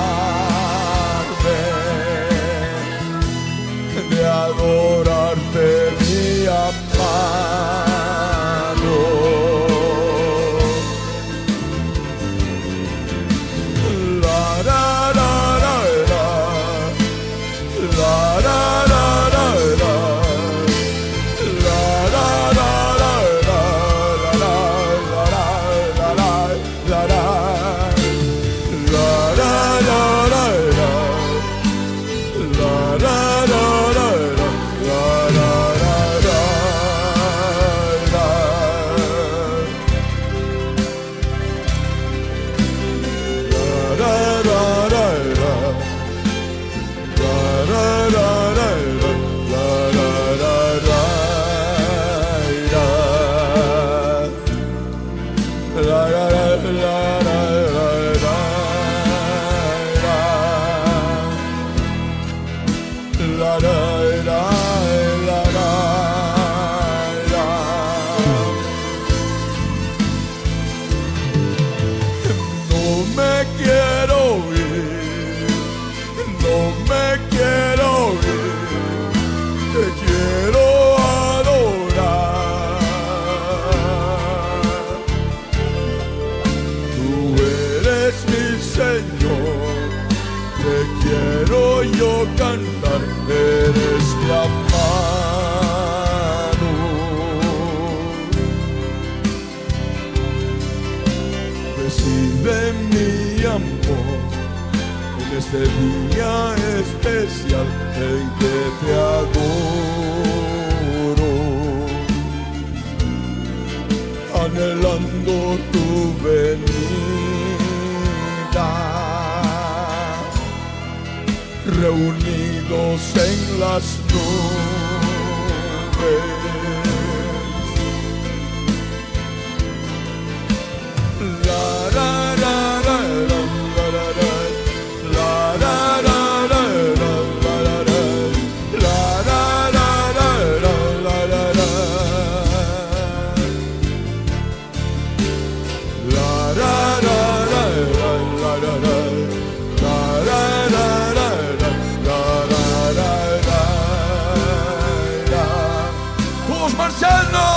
S4: marcianos.